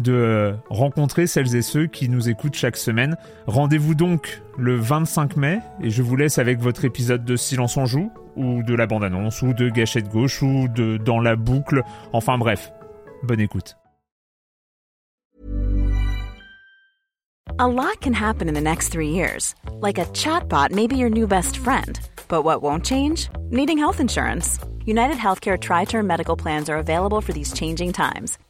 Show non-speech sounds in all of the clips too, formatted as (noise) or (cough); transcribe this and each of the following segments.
de rencontrer celles et ceux qui nous écoutent chaque semaine. Rendez-vous donc le 25 mai et je vous laisse avec votre épisode de Silence en joue ou de la bande-annonce ou de Gâchette gauche ou de Dans la boucle. Enfin bref, bonne écoute. A lot can happen in the next three years. Like a chatbot may be your new best friend. But what won't change? Needing health insurance. United Healthcare Tri Term Medical Plans are available for these changing times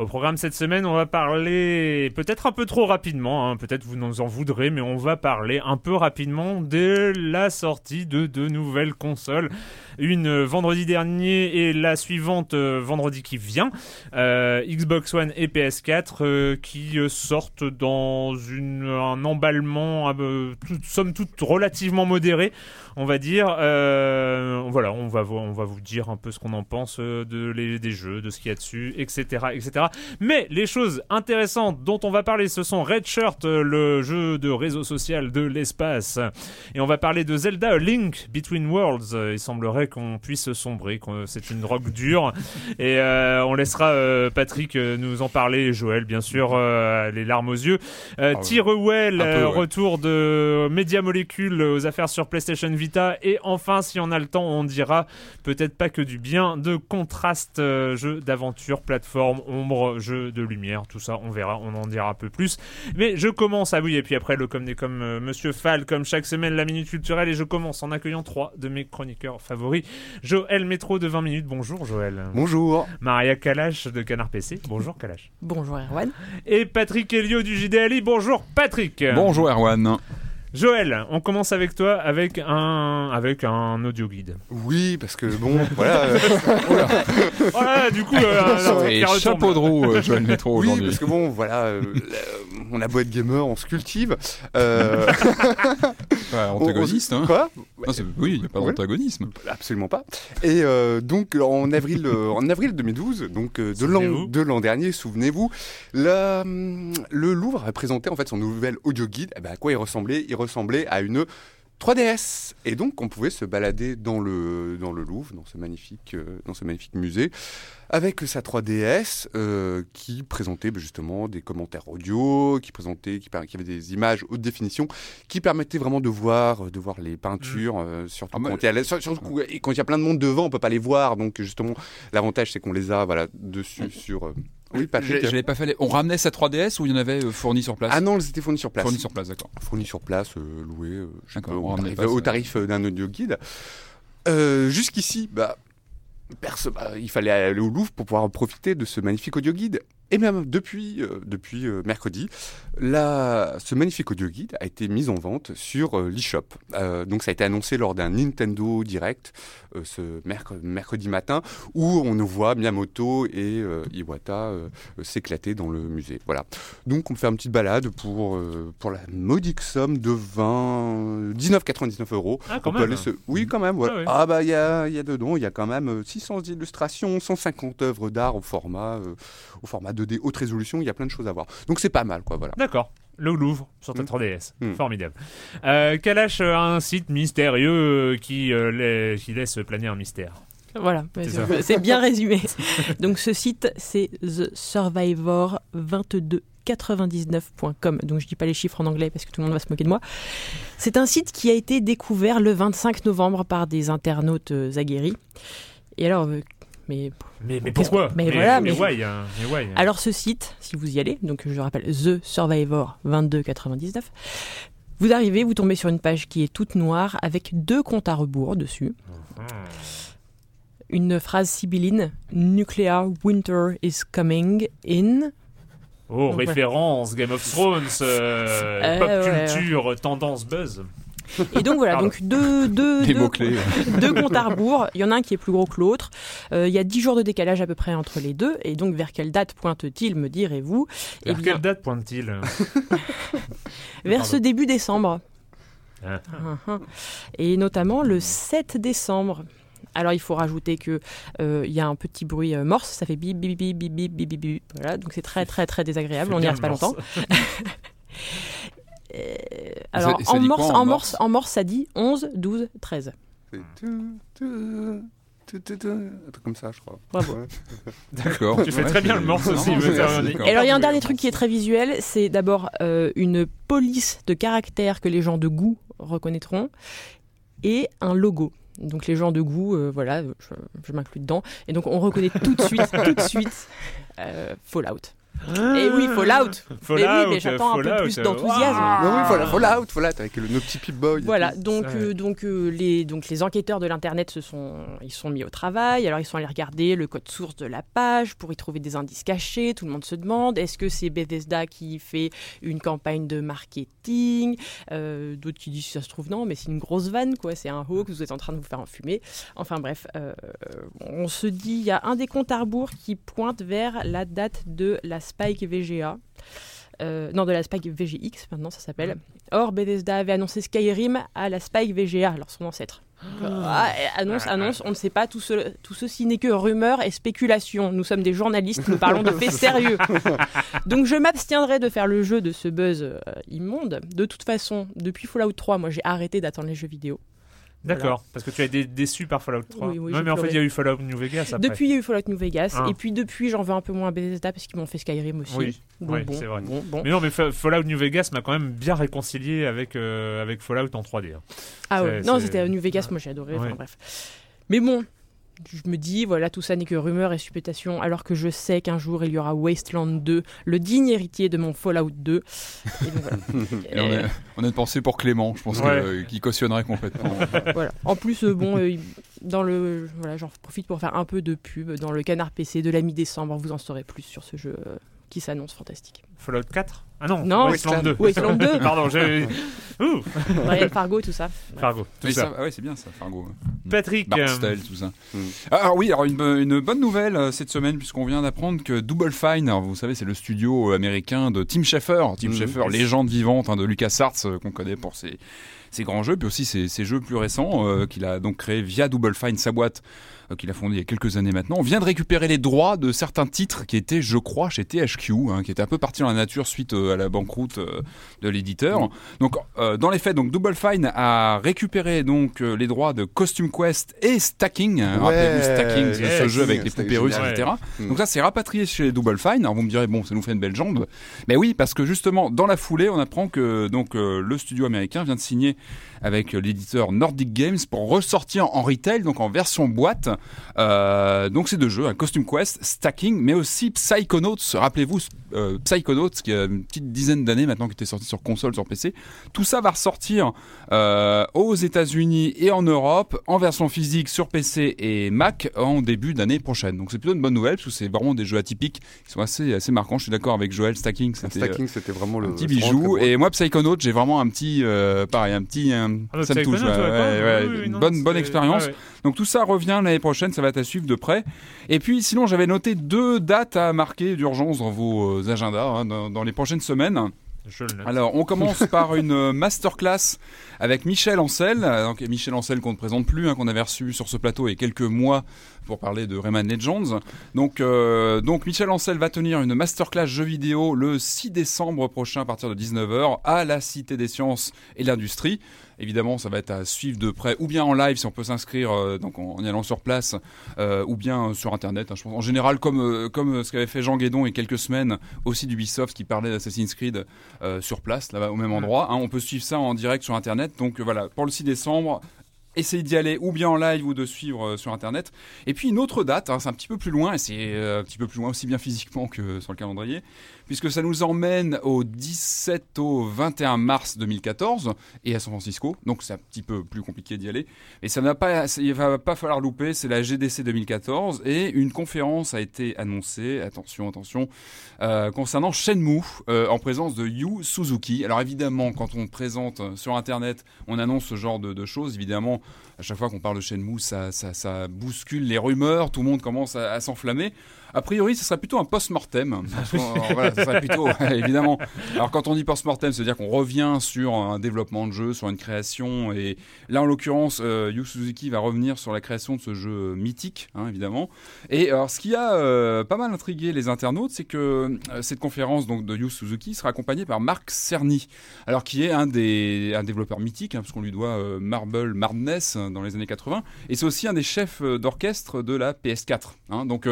Au programme cette semaine, on va parler peut-être un peu trop rapidement, hein, peut-être vous nous en voudrez, mais on va parler un peu rapidement de la sortie de deux nouvelles consoles. Une vendredi dernier et la suivante euh, vendredi qui vient. Euh, Xbox One et PS4 euh, qui sortent dans un emballement, somme toute relativement modéré on va dire. Euh, voilà, on va, vous dire un peu ce qu'on en pense euh, de des jeux, de ce qu'il y a dessus, etc., etc. Mais les choses intéressantes dont on va parler, ce sont Red Shirt, euh, le jeu de réseau social de l'espace. Et on va parler de Zelda Link Between Worlds. Il semblerait qu'on puisse sombrer, que c'est une drogue dure. Et on laissera Patrick nous en parler, Joël, bien sûr, les larmes aux yeux. Euh, ah retour de Media Molecule aux affaires sur PlayStation Vita. Et enfin, si on a le temps, on dira peut-être pas que du bien de contraste, euh, jeu d'aventure, plateforme, ombre, jeu de lumière, tout ça, on verra, on en dira un peu plus. Mais je commence, ah oui, et puis après le comme des comme euh, Monsieur Fall, comme chaque semaine, la minute culturelle, et je commence en accueillant trois de mes chroniqueurs favoris. Joël Métro de 20 minutes, bonjour Joël. Bonjour. Maria Kalash de Canard PC, bonjour Kalash. Bonjour Erwan. Et Patrick Helio du JDLI, bonjour Patrick. Bonjour Erwan. Joël, on commence avec toi avec un avec un audio guide. Oui, parce que bon, (laughs) voilà. voilà, du coup, euh, chapeau de roue, euh, Joël Métro aujourd'hui. Oui, parce que bon, voilà, euh, on a beau être gamer, on se cultive. Euh... (laughs) antagoniste, hein. Quoi Oui, il n'y a pas d'antagonisme. Absolument pas. Et donc en avril, en avril 2012, donc de l'an de l'an dernier, souvenez-vous, le Louvre a présenté en fait son nouvel audio guide. Eh ben, à quoi il ressemblait? Ressemblait à une 3DS. Et donc, on pouvait se balader dans le, dans le Louvre, dans ce magnifique, euh, dans ce magnifique musée, avec sa 3DS euh, qui présentait bah, justement des commentaires audio, qui présentait, qui, qui, avait des images haute définition, qui permettaient vraiment de voir, de voir les peintures, mmh. euh, surtout ah, quand, il y a, quand il y a plein de monde devant, on peut pas les voir. Donc, justement, l'avantage, c'est qu'on les a voilà, dessus mmh. sur oui, Je, je l'ai pas fait. On ramenait sa 3DS ou il y en avait euh, fourni sur place Ah non, elles étaient fournies sur place. Fournies sur place, d'accord. Fournies sur place, euh, louées, euh, au, tarif, au tarif d'un audio guide. Jusqu'ici, bah, bah, il fallait aller au Louvre pour pouvoir profiter de ce magnifique audio guide. Et même depuis, euh, depuis euh, mercredi, la, ce magnifique audio guide a été mis en vente sur euh, l'eShop. donc ça a été annoncé lors d'un Nintendo Direct ce mercredi matin où on nous voit Miyamoto et Iwata s'éclater dans le musée. Voilà. Donc on fait une petite balade pour, pour la modique somme de 20, 19,99 euros. Ah, quand même. Oui, quand même. Ah, ah, bah il y a, y a dedans, il y a quand même 600 illustrations, 150 œuvres d'art au format, au format 2D haute résolution, il y a plein de choses à voir. Donc c'est pas mal, quoi, voilà. D'accord. Le Louvre sur ta Mm. 3DS. Mm. Formidable. Euh, Kalash a un site mystérieux euh, qui, euh, qui laisse planer un mystère. Voilà, C'est (laughs) bien résumé. (laughs) Donc ce site, c'est The Survivor 2299.com. Donc je dis pas les chiffres en anglais parce que tout le monde va se moquer de moi. C'est un site qui a été découvert le 25 novembre par des internautes euh, aguerris. Et alors, euh, mais Mais, mais Qu'est-ce- pourquoi mais voilà, mais, mais- why, hein, mais why, hein. Alors ce site, si vous y allez, donc je rappelle The Survivor 2299, vous arrivez, vous tombez sur une page qui est toute noire avec deux comptes à rebours dessus. Une phrase sibylline Nuclear winter is coming in. Oh, Donc, ouais. référence, Game of Thrones, euh, Euh, pop ouais, culture, tendance buzz. Et donc voilà, donc deux, deux, deux, (laughs) deux comptes à rebours. Il y en a un qui est plus gros que l'autre. Euh, il y a 10 jours de décalage à peu près entre les deux. Et donc vers quelle date pointe-t-il, me direz-vous? Eh vers bien, quelle date pointe-t-il? (laughs) Euh, vers Pardon. ce début décembre. Ah. Uh-huh. Et notamment le 7 décembre. Alors il faut rajouter que euh, il euh, y a un petit bruit euh, morse, ça fait bip bip bip bip bip bip bip. Voilà, donc c'est très très très désagréable, on n'y reste pas longtemps. (laughs) Euh, alors ça en quoi, morse, en en morse morse, en morse, ça dit 11, 12, 13. C'est tout, tout, tout, tout, tout, Un truc comme ça, je crois. Bravo. Ouais. (laughs) D'accord. Tu fais Ouais, très bien le morse Non, aussi. Et alors il y a un dernier truc qui est très visuel, c'est d'abord euh, une police de caractères que les gens de goût reconnaîtront et un logo. Donc les gens de goût, euh, voilà, je, je m'inclus dedans. Et donc on reconnaît tout de suite, (laughs) tout de suite euh, Fallout. Et oui, Fallout. Fallout, mais oui, mais j'attends un peu Fallout, plus euh, d'enthousiasme. oui, voilà, Fallout, Fallout, avec le, nos petits Pip-Boy. et Voilà, donc, euh, donc, euh, les, donc les enquêteurs de l'Internet se sont, ils sont mis au travail, alors ils sont allés regarder le code source de la page pour y trouver des indices cachés, tout le monde se demande, est-ce que c'est Bethesda qui fait une campagne de marketing? Euh, D'autres qui disent si ça se trouve non, mais c'est une grosse vanne, quoi, c'est un hoax, vous êtes en train de vous faire enfumer. Enfin bref, euh, on se dit, il y a un des comptes à rebours qui pointe vers la date de la Spike VGA. Euh, non, de la Spike VGX, maintenant ça s'appelle. Or, Bethesda avait annoncé Skyrim à la Spike VGA, alors son ancêtre. Ah, et annonce, annonce, on ne sait pas, tout, ce- tout ceci n'est que rumeur et spéculation. Nous sommes des journalistes, nous parlons de faits sérieux. (laughs) Donc je m'abstiendrai de faire le jeu de ce buzz euh, immonde. De toute façon, depuis Fallout 3, moi j'ai arrêté d'attendre les jeux vidéo. D'accord, parce que tu as été déçu par Fallout 3. Oui, oui, non, mais en fait, il y a eu Fallout New Vegas après. Depuis, il y a eu Fallout New Vegas, Ah. et puis depuis, j'en veux un peu moins à Bethesda parce qu'ils m'ont fait Skyrim aussi. Oui, Donc, oui, bon, c'est vrai. bon, bon. Mais non, mais Fa- Fallout New Vegas m'a quand même bien réconcilié avec, euh, avec Fallout en 3D. hein. Ah ouais, non, c'était New Vegas, moi j'ai adoré, enfin bref. Mais bon, je me dis, voilà, tout ça n'est que rumeur et supputation, alors que je sais qu'un jour il y aura Wasteland 2, le digne héritier de mon Fallout 2. Et donc, voilà. (laughs) Et on, a, on a une pensée pour Clément, je pense Ouais. euh, qu'il cautionnerait complètement. (laughs) Voilà. En plus, euh, bon, euh, dans le, voilà, j'en profite pour faire un peu de pub dans le canard PC de la mi-décembre. Vous en saurez plus sur ce jeu euh, qui s'annonce fantastique. Fallout 4 Ah non, Non, Wasteland 2. Wasteland 2. (laughs) Pardon, j'ai. (laughs) Ouh, Ryan Fargo, tout ça. (laughs) Fargo, tout Oui, ça. ça, ah ouais, c'est bien ça, Fargo. Patrick, Bart euh, tout ça. Mm. Alors oui, alors une, une bonne nouvelle euh, cette semaine puisqu'on vient d'apprendre que Double Fine, alors, vous savez, c'est le studio américain de Tim Schafer, Tim Mhm. Schafer, légende vivante hein, de LucasArts euh, qu'on connaît pour ses, ses grands jeux, puis aussi ses, ses jeux plus récents euh, qu'il a donc créé via Double Fine, sa boîte qu'il a fondée il y a quelques années maintenant. On vient de récupérer les droits de certains titres qui étaient, je crois, chez THQ, hein, qui étaient un peu partis dans la nature suite euh, à la banqueroute euh, de l'éditeur. Donc, euh, dans les faits, donc Double Fine a récupéré donc euh, les droits de Costume Quest et Stacking. hein, Ouais, Rappelez-vous Stacking, c'est ce jeu avec les poupées russes, etc. Donc ça, c'est rapatrié chez Double Fine. Alors vous me direz, bon, ça nous fait une belle jambe. Mais oui, parce que justement, dans la foulée, on apprend que donc euh, le studio américain vient de signer avec euh, l'éditeur Nordic Games pour ressortir en retail, donc en version boîte. Euh, donc ces deux jeux, un Costume Quest, Stacking, mais aussi Psychonauts. Rappelez-vous, euh, Psychonauts, qui a une petite dizaine d'années maintenant, qui était sorti sur console, sur PC. Tout ça va ressortir euh, aux États-Unis et en Europe en version physique sur PC et Mac en début d'année prochaine. Donc c'est plutôt une bonne nouvelle parce que c'est vraiment des jeux atypiques qui sont assez assez marquants. Je suis d'accord avec Joël Stacking, c'était euh, Stacking, c'était vraiment le. un petit bijou. Et moi Psychonauts, j'ai vraiment un petit euh, pareil, un petit un- Ah, ça me touche. Ouais, ouais, ouais, ouais, oui, oui, une non, bonne bonne expérience. Donc tout ça revient l'année prochaine, ça va être à suivre de près. Et puis sinon, j'avais noté deux dates à marquer d'urgence dans vos euh, agendas hein, dans, dans les prochaines semaines. Alors, on commence (laughs) par une euh, masterclass avec Michel Ancel. Euh, Donc, Michel Ancel qu'on ne présente plus, hein, qu'on avait reçu sur ce plateau il y a quelques mois pour parler de Rayman Legends. Donc, euh, donc Michel Ancel va tenir une masterclass jeux vidéo le 6 décembre prochain à partir de 19h à la Cité des Sciences et de l'Industrie. Évidemment, ça va être à suivre de près, ou bien en live si on peut s'inscrire euh, donc en, en y allant sur place, euh, ou bien sur Internet. hein, je pense. En général, comme euh, comme ce qu'avait fait Jean Guédon il y a quelques semaines, aussi d'Ubisoft qui parlait d'Assassin's Creed sur place, là-bas au même endroit. hein. on peut suivre ça en direct sur Internet. Donc voilà, pour le 6 décembre. Essayez d'y aller ou bien en live ou de suivre euh, sur internet. Et puis une autre date, hein, c'est un petit peu plus loin, et c'est euh, un petit peu plus loin aussi bien physiquement que sur le calendrier, puisque ça nous emmène au 17 au 21 mars 2014 et à San Francisco. Donc c'est un petit peu plus compliqué d'y aller. Et ça n'a va pas falloir louper. C'est la GDC 2014 et une conférence a été annoncée. Attention, attention, euh, concernant Shenmue euh, en présence de Yu Suzuki. Alors évidemment, quand on présente sur internet, on annonce ce genre de, choses. Évidemment, à chaque fois qu'on parle de Shenmue, ça, bouscule les rumeurs. Tout le monde commence à s'enflammer. A priori, ce serait plutôt un post-mortem. Voilà, ce serait plutôt, (laughs) évidemment. Alors, quand on dit post-mortem, c'est-à-dire qu'on revient sur un développement de jeu, sur une création. Et là, en l'occurrence, euh, Yu Suzuki va revenir sur la création de ce jeu mythique, hein, évidemment. Et alors, ce qui a euh, pas mal intrigué les internautes, c'est que euh, cette conférence donc, de Yu Suzuki sera accompagnée par Marc Cerny, alors qui est un des un développeur mythique, hein, parce qu'on lui doit Marble Madness euh, dans les années 80. Et c'est aussi un des chefs d'orchestre de la PS4. hein. donc,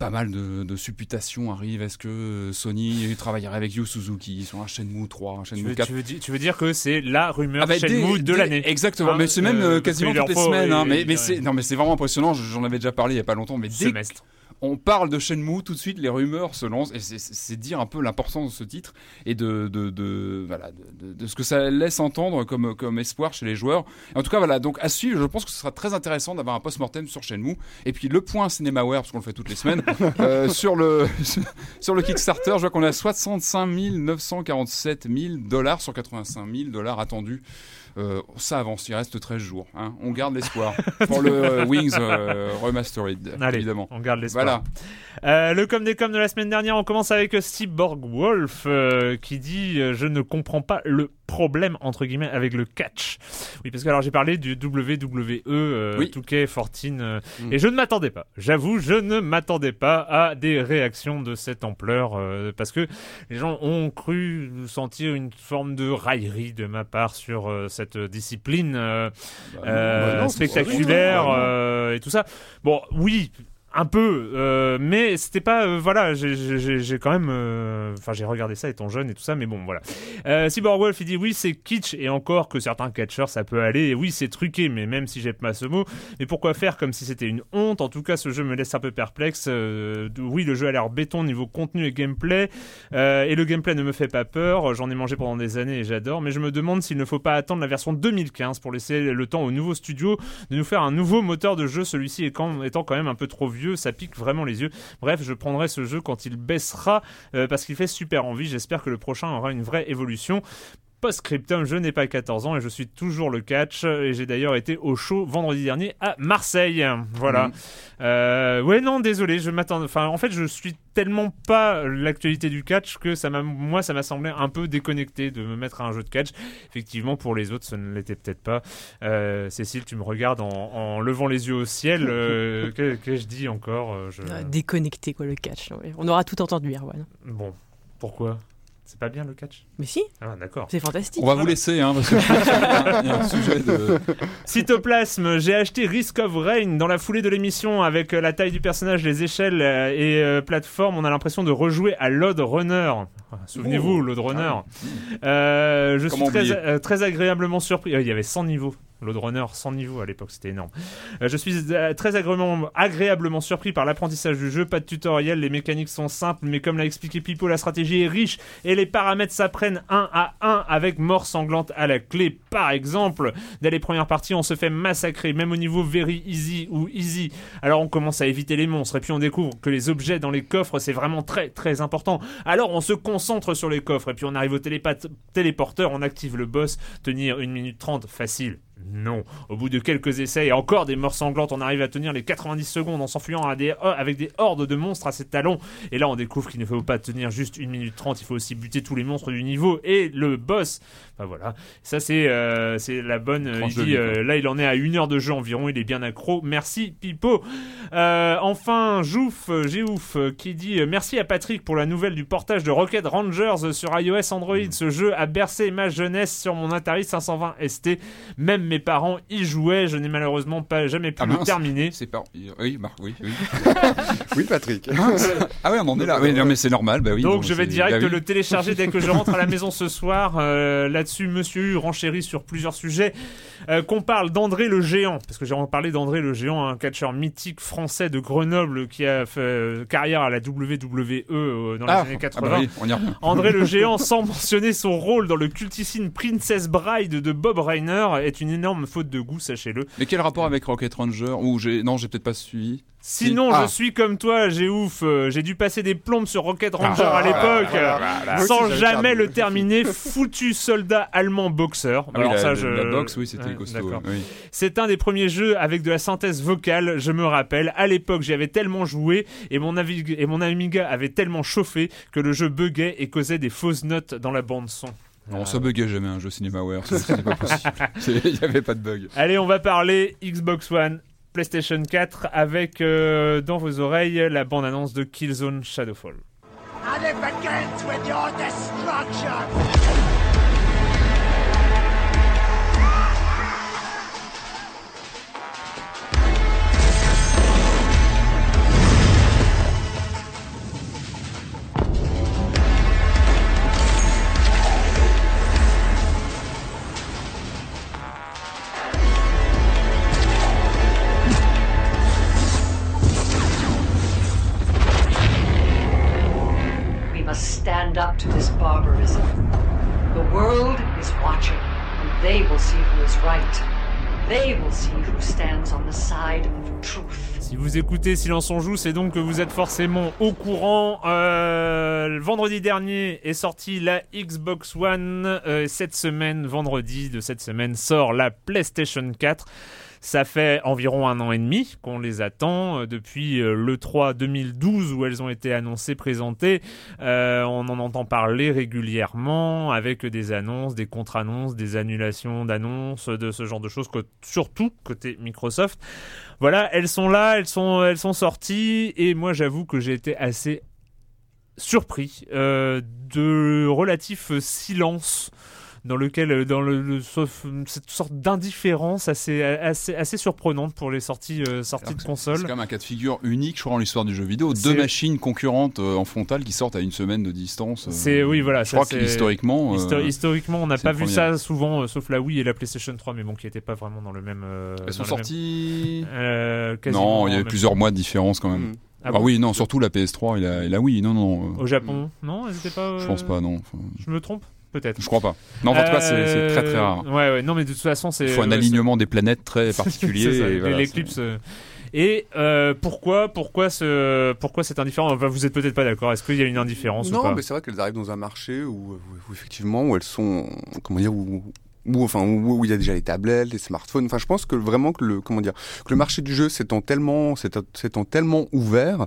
pas mal de, de supputations arrivent. Est-ce que euh, Sony travaillerait avec Yu Suzuki? Sur un Shenmue 3, un Shenmue veux, 4 tu veux dire, tu veux dire que c'est la rumeur ah bah, Shenmue dès- de l'année. Exactement, Hein, mais c'est même euh, euh, quasiment toutes les semaines. hein, mais c'est non, mais c'est vraiment impressionnant. J'en avais déjà parlé il y a pas longtemps, mais dès. On parle de Shenmue, tout de suite les rumeurs se lancent et c'est- dire un peu l'importance de ce titre et de, de, de- voilà, de, de- de ce que ça laisse entendre comme, comme espoir chez les joueurs. Et en tout cas, voilà, donc à suivre, je pense que ce sera très intéressant d'avoir un post-mortem sur Shenmue. Et puis le point CinemaWare, parce qu'on le fait toutes les semaines, (laughs) euh, sur, le, (laughs) sur le Kickstarter, je vois qu'on a 65 947 000 dollars sur 85 000 dollars attendus. Euh, ça avance, il reste 13 jours. hein. On garde l'espoir (laughs) pour le euh, Wings euh, Remastered, Allez, évidemment. on garde l'espoir. Voilà. Le com des com de la semaine dernière, on commence avec Cyborg Wolf euh, qui dit je ne comprends pas le problème entre guillemets avec le catch. Oui, parce que alors j'ai parlé du WWE euh, Oui. 2K14 euh, Mm. et je ne m'attendais pas. J'avoue, je ne m'attendais pas à des réactions de cette ampleur euh, parce que les gens ont cru sentir une forme de raillerie de ma part sur euh, cette discipline. euh, Bah, euh, bah non, spectaculaire euh, et tout ça. Bon, oui. Un peu, euh, mais c'était pas euh, voilà. j'ai- quand même, euh, enfin j'ai regardé ça étant jeune et tout ça, mais bon voilà. Euh, Cyborg Wolf il dit oui c'est kitsch et encore que certains catcheurs ça peut aller. Et oui c'est truqué, mais même si j'aime pas ce mot, mais pourquoi faire comme si c'était une honte? En tout cas ce jeu me laisse un peu perplexe. Oui le jeu a l'air béton niveau contenu et gameplay, et le gameplay ne me fait pas peur. J'en ai mangé pendant des années et j'adore, mais je me demande s'il ne faut pas attendre la version 2015 pour laisser le temps au nouveau studio de nous faire un nouveau moteur de jeu. Celui-ci étant quand même un peu trop vieux, ça pique vraiment les yeux. Bref, je prendrai ce jeu quand il baissera euh, parce qu'il fait super envie. J'espère que le prochain aura une vraie évolution. Post-scriptum, je n'ai pas 14 ans et je suis toujours le catch. Et j'ai d'ailleurs été au show vendredi dernier à Marseille. Voilà. Euh, ouais, non, désolé, je m'attends. Enfin, en fait, je suis tellement pas l'actualité du catch que ça m'a, moi, ça m'a semblé un peu déconnecté de me mettre à un jeu de catch. Effectivement, pour les autres, ça ne l'était peut-être pas. Euh, Cécile, tu me regardes en, en levant les yeux au ciel. Euh, (laughs) que, que je dis encore euh, je... Euh, Déconnecté, quoi, le catch. ouais. On aura tout entendu, Erwan. Bon, pourquoi? C'est pas bien le catch Mais si, Ah, d'accord. c'est fantastique. On va vous laisser, hein, parce que il y a un sujet de. Cytoplasme, j'ai acheté Risk of Rain dans la foulée de l'émission avec euh, la taille du personnage, les échelles euh, et euh, plateforme. On a l'impression de rejouer à Load Runner. Souvenez-vous, Oh. Load Runner. Ah Euh, je suis très, euh, très agréablement surpris. Euh, Il y avait 100 niveaux. Load Runner, 100 niveaux à l'époque, c'était énorme. Euh, je suis euh, très agréablement, agréablement surpris par l'apprentissage du jeu. Pas de tutoriel, les mécaniques sont simples, mais comme l'a expliqué Pipo, la stratégie est riche et les paramètres s'apprennent un à un avec mort sanglante à la clé. Par exemple, dès les premières parties, on se fait massacrer, même au niveau very easy ou easy. Alors on commence à éviter les monstres et puis on découvre que les objets dans les coffres, c'est vraiment très très important. Alors on se concentre sur les coffres et puis on arrive au téléporteur, on active le boss, tenir 1 minute 30, facile. Non. Au bout de quelques essais et encore des morts sanglantes, on arrive à tenir les 90 secondes en s'enfuyant avec des hordes de monstres à ses talons. Et là, on découvre qu'il ne faut pas tenir juste 1 minute 30, il faut aussi buter tous les monstres du niveau et le boss. Enfin voilà, ça c'est euh, c'est la bonne. Euh, il dit, euh, là, il en est à une heure de jeu environ, il est bien accro. Merci Pipo. enfin, Jouf, Géouf, qui dit merci à Patrick pour la nouvelle du portage de Rocket Rangers sur iOS Android. Ce jeu a bercé ma jeunesse sur mon Atari 520 ST. Même mes parents y jouaient. Je n'ai malheureusement pas jamais pu ah le terminer. C'est pas. Oui, Marc, oui, oui. (laughs) oui, Patrick. ah oui, on en est là. Oui, non, mais c'est normal. Bah oui, donc, je vais direct bah le télécharger dès que je rentre à la maison ce soir. Là-dessus, Monsieur U renchérit sur plusieurs sujets. Euh, qu'on parle d'André le Géant, parce que j'ai parlé d'André le Géant, un catcheur mythique français de Grenoble qui a fait euh, carrière à la WWE euh, dans les ah, années 80. Ah bah André le (laughs) Géant, sans mentionner son rôle dans le cultissime Princess Bride de Bob Reiner, est une énorme faute de goût, sachez-le. Mais quel rapport avec Rocket Ranger Ou j'ai non, j'ai peut-être pas suivi. Sinon, je ah. suis comme toi, j'ai ouf. Euh, j'ai dû passer des plombes sur Rocket Ranger à l'époque, sans jamais le terminer. Foutu soldat allemand boxeur. Ah Alors ça, je... la boxe, oui, c'était costaud. C'est un des premiers jeux avec de la synthèse vocale. Je me rappelle, à l'époque, j'y avais tellement joué et mon, et mon Amiga avait tellement chauffé que le jeu buguait et causait des fausses notes dans la bande son. Non, ça buguait jamais un jeu CinemaWare, c'était pas possible. (laughs) Il n'y avait pas de bug. Allez, on va parler Xbox One PlayStation 4 avec euh, dans vos oreilles la bande-annonce de Killzone Shadowfall. Si vous écoutez Silence on joue, c'est donc que vous êtes forcément au courant. Euh, vendredi dernier est sortie la Xbox One. Euh, cette semaine, vendredi de cette semaine, sort la PlayStation 4. Ça fait environ un an et demi qu'on les attend euh, depuis euh, le 3 2012 où elles ont été annoncées, présentées. Euh, on en entend parler régulièrement avec des annonces, des contre-annonces, des annulations d'annonces, de ce genre de choses, surtout côté Microsoft. Voilà, elles sont là, elles sont, elles sont sorties et moi j'avoue que j'ai été assez surpris de relatif silence dans lequel, euh, dans le, cette sorte d'indifférence assez, assez, assez surprenante pour les sorties, euh, sorties de console. C'est quand même un cas de figure unique, je crois, dans l'histoire du jeu vidéo. Deux machines concurrentes euh, en frontale qui sortent à une semaine de distance. c'est oui, voilà. Je crois qu'historiquement, historiquement, on n'a pas vu ça souvent, sauf la Wii et la PlayStation 3, mais bon, qui n'étaient pas vraiment dans le même. Elles sont sorties. non, il y avait plusieurs mois de différence quand même. Mm. Ah, ah oui, non, surtout la PS3 et la, Wii, non, non. Au Japon, non, pas. Je pense pas, non. Je me trompe? Peut-être. Je crois pas. Non, en tout cas, c'est très très rare. Ouais, ouais, non, mais de toute façon, c'est. Il faut un alignement des planètes très (laughs) particulier. L'éclipse. Euh. Et euh, pourquoi, pourquoi, ce, pourquoi c'est indifférent? Enfin, Vous êtes peut-être pas d'accord. Est-ce qu'il y a une indifférence Non, ou pas? mais c'est vrai qu'elles arrivent dans un marché où, effectivement, où elles sont, comment dire, où, où enfin où, il y a déjà les tablettes, les smartphones. Enfin, je pense que vraiment que le comment dire, que le marché du jeu s'étant tellement, s'étant tellement ouvert,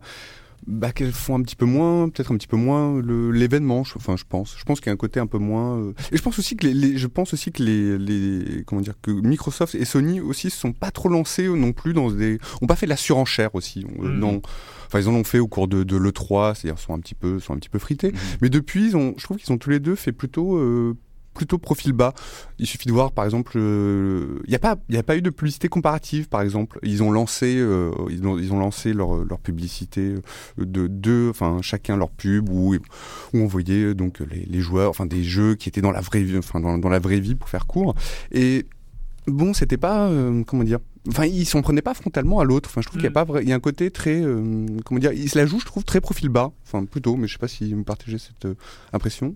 bah, qu'elles font un petit peu moins, peut-être un petit peu moins l'événement. Enfin, je pense. Je pense qu'il y a un côté un peu moins. Euh, et je pense aussi que les, je pense aussi que les, les, comment dire que Microsoft et Sony aussi se sont pas trop lancés non plus dans des, ont pas fait de la surenchère aussi. Euh, mmh. Non. Enfin, ils en ont fait au cours de, de l'E3, c'est-à-dire sont un petit peu, sont un petit peu frités. Mmh. Mais depuis, ils ont, je trouve qu'ils ont tous les deux fait plutôt, euh, plutôt profil bas. Il suffit de voir, par exemple, il euh, n'y a pas, il a pas eu de publicité comparative, par exemple. Ils ont lancé, euh, ils, ont, ils ont lancé leur, leur publicité de deux, enfin chacun leur pub où, où on voyait donc les, les, joueurs, enfin des jeux qui étaient dans la vraie vie, enfin dans, dans la vraie vie pour faire court. Et bon, c'était pas, euh, comment dire, enfin ils s'en prenaient pas frontalement à l'autre. Enfin, je trouve qu'il y a mm. pas, il y a un côté très, comment dire, ils se la jouent, je trouve très profil bas. Enfin plutôt, mais je sais pas si vous partagez cette impression.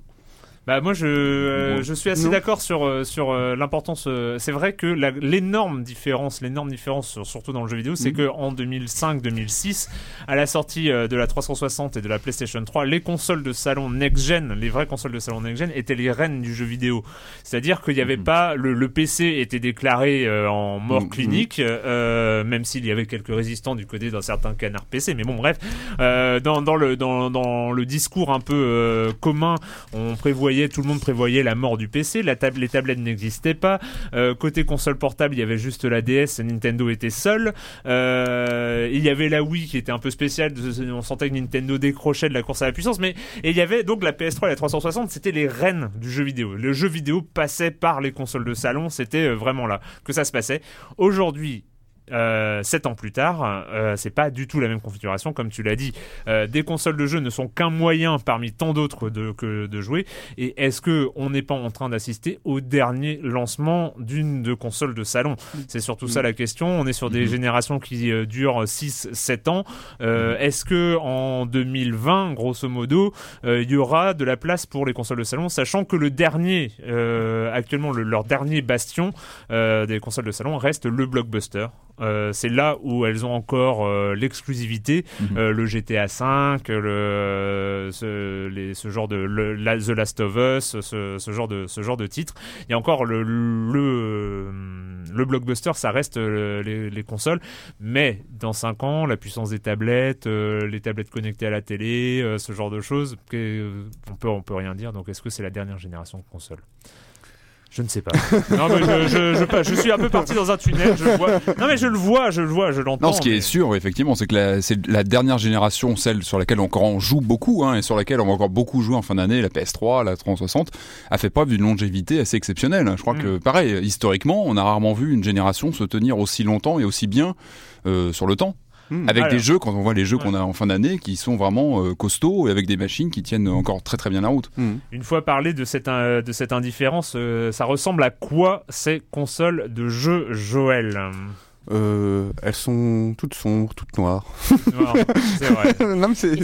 Bah moi je, je suis assez d'accord sur sur l'importance. c'est vrai que l'énorme différence, l'énorme différence surtout dans le jeu vidéo, c'est mhm. que en 2005-2006, à la sortie de la 360 et de la PlayStation 3, les consoles de salon next-gen, les vraies consoles de salon next-gen, étaient les reines du jeu vidéo. C'est-à-dire qu'il n'y avait mhm. pas le, le, PC était déclaré en mort mhm. clinique, même s'il y avait quelques résistants du côté d'un certain canard PC. Mais bon bref, dans, dans le dans, dans le discours un peu commun, on prévoyait, tout le monde prévoyait la mort du PC. Les tablettes n'existaient pas. Euh, côté console portable, il y avait juste la DS. Nintendo était seul. Euh, il y avait la Wii qui était un peu spéciale. On sentait que Nintendo décrochait de la course à la puissance. Mais et il y avait donc la PS3 et la 360. C'était les reines du jeu vidéo. Le jeu vidéo passait par les consoles de salon. C'était euh, vraiment là que ça se passait. Aujourd'hui, euh, 7 ans plus tard, euh, c'est pas du tout la même configuration, comme tu l'as dit. Euh, des consoles de jeu ne sont qu'un moyen parmi tant d'autres de, que de jouer. Et est-ce que on n'est pas en train d'assister au dernier lancement d'une de console de salon? C'est surtout ça la question. On est sur des mm-hmm. générations qui euh, durent 6-7 ans. Mm-hmm. Est-ce que en 2020, grosso modo, il y aura de la place pour les consoles de salon, sachant que le dernier, actuellement, le, leur dernier bastion des consoles de salon reste le blockbuster? Euh, c'est là où elles ont encore euh, l'exclusivité, mhm. euh, le GTA 5, le, ce, genre de le, The Last of Us, ce, genre de ce genre de titre. Il y a encore le le, le blockbuster, ça reste les, consoles, mais dans 5 ans, la puissance des tablettes, les tablettes connectées à la télé, ce genre de choses, on peut on peut rien dire. Donc est-ce que c'est la dernière génération de consoles? Je ne sais pas. non, mais je, je, je, suis un peu parti dans un tunnel. Je vois. Non, mais je le vois, je le vois, je l'entends. Non, ce qui est sûr, effectivement, c'est que c'est la dernière génération, celle sur laquelle encore on joue beaucoup, hein, et sur laquelle on va encore beaucoup jouer en fin d'année, la PS3, la 360, a fait preuve d'une longévité assez exceptionnelle. Je crois mm. que, pareil, historiquement, on a rarement vu une génération se tenir aussi longtemps et aussi bien euh, sur le temps. Hmm. avec des jeux, quand on voit les jeux qu'on a en fin d'année, qui sont vraiment euh, costauds et avec des machines qui tiennent encore très très bien la route. Hmm. Une fois parlé de cette, euh, de cette indifférence, euh, ça ressemble à quoi ces consoles de jeux Joël? Euh, elles sont toutes sombres, toutes noires. (laughs) c'est vrai. (laughs)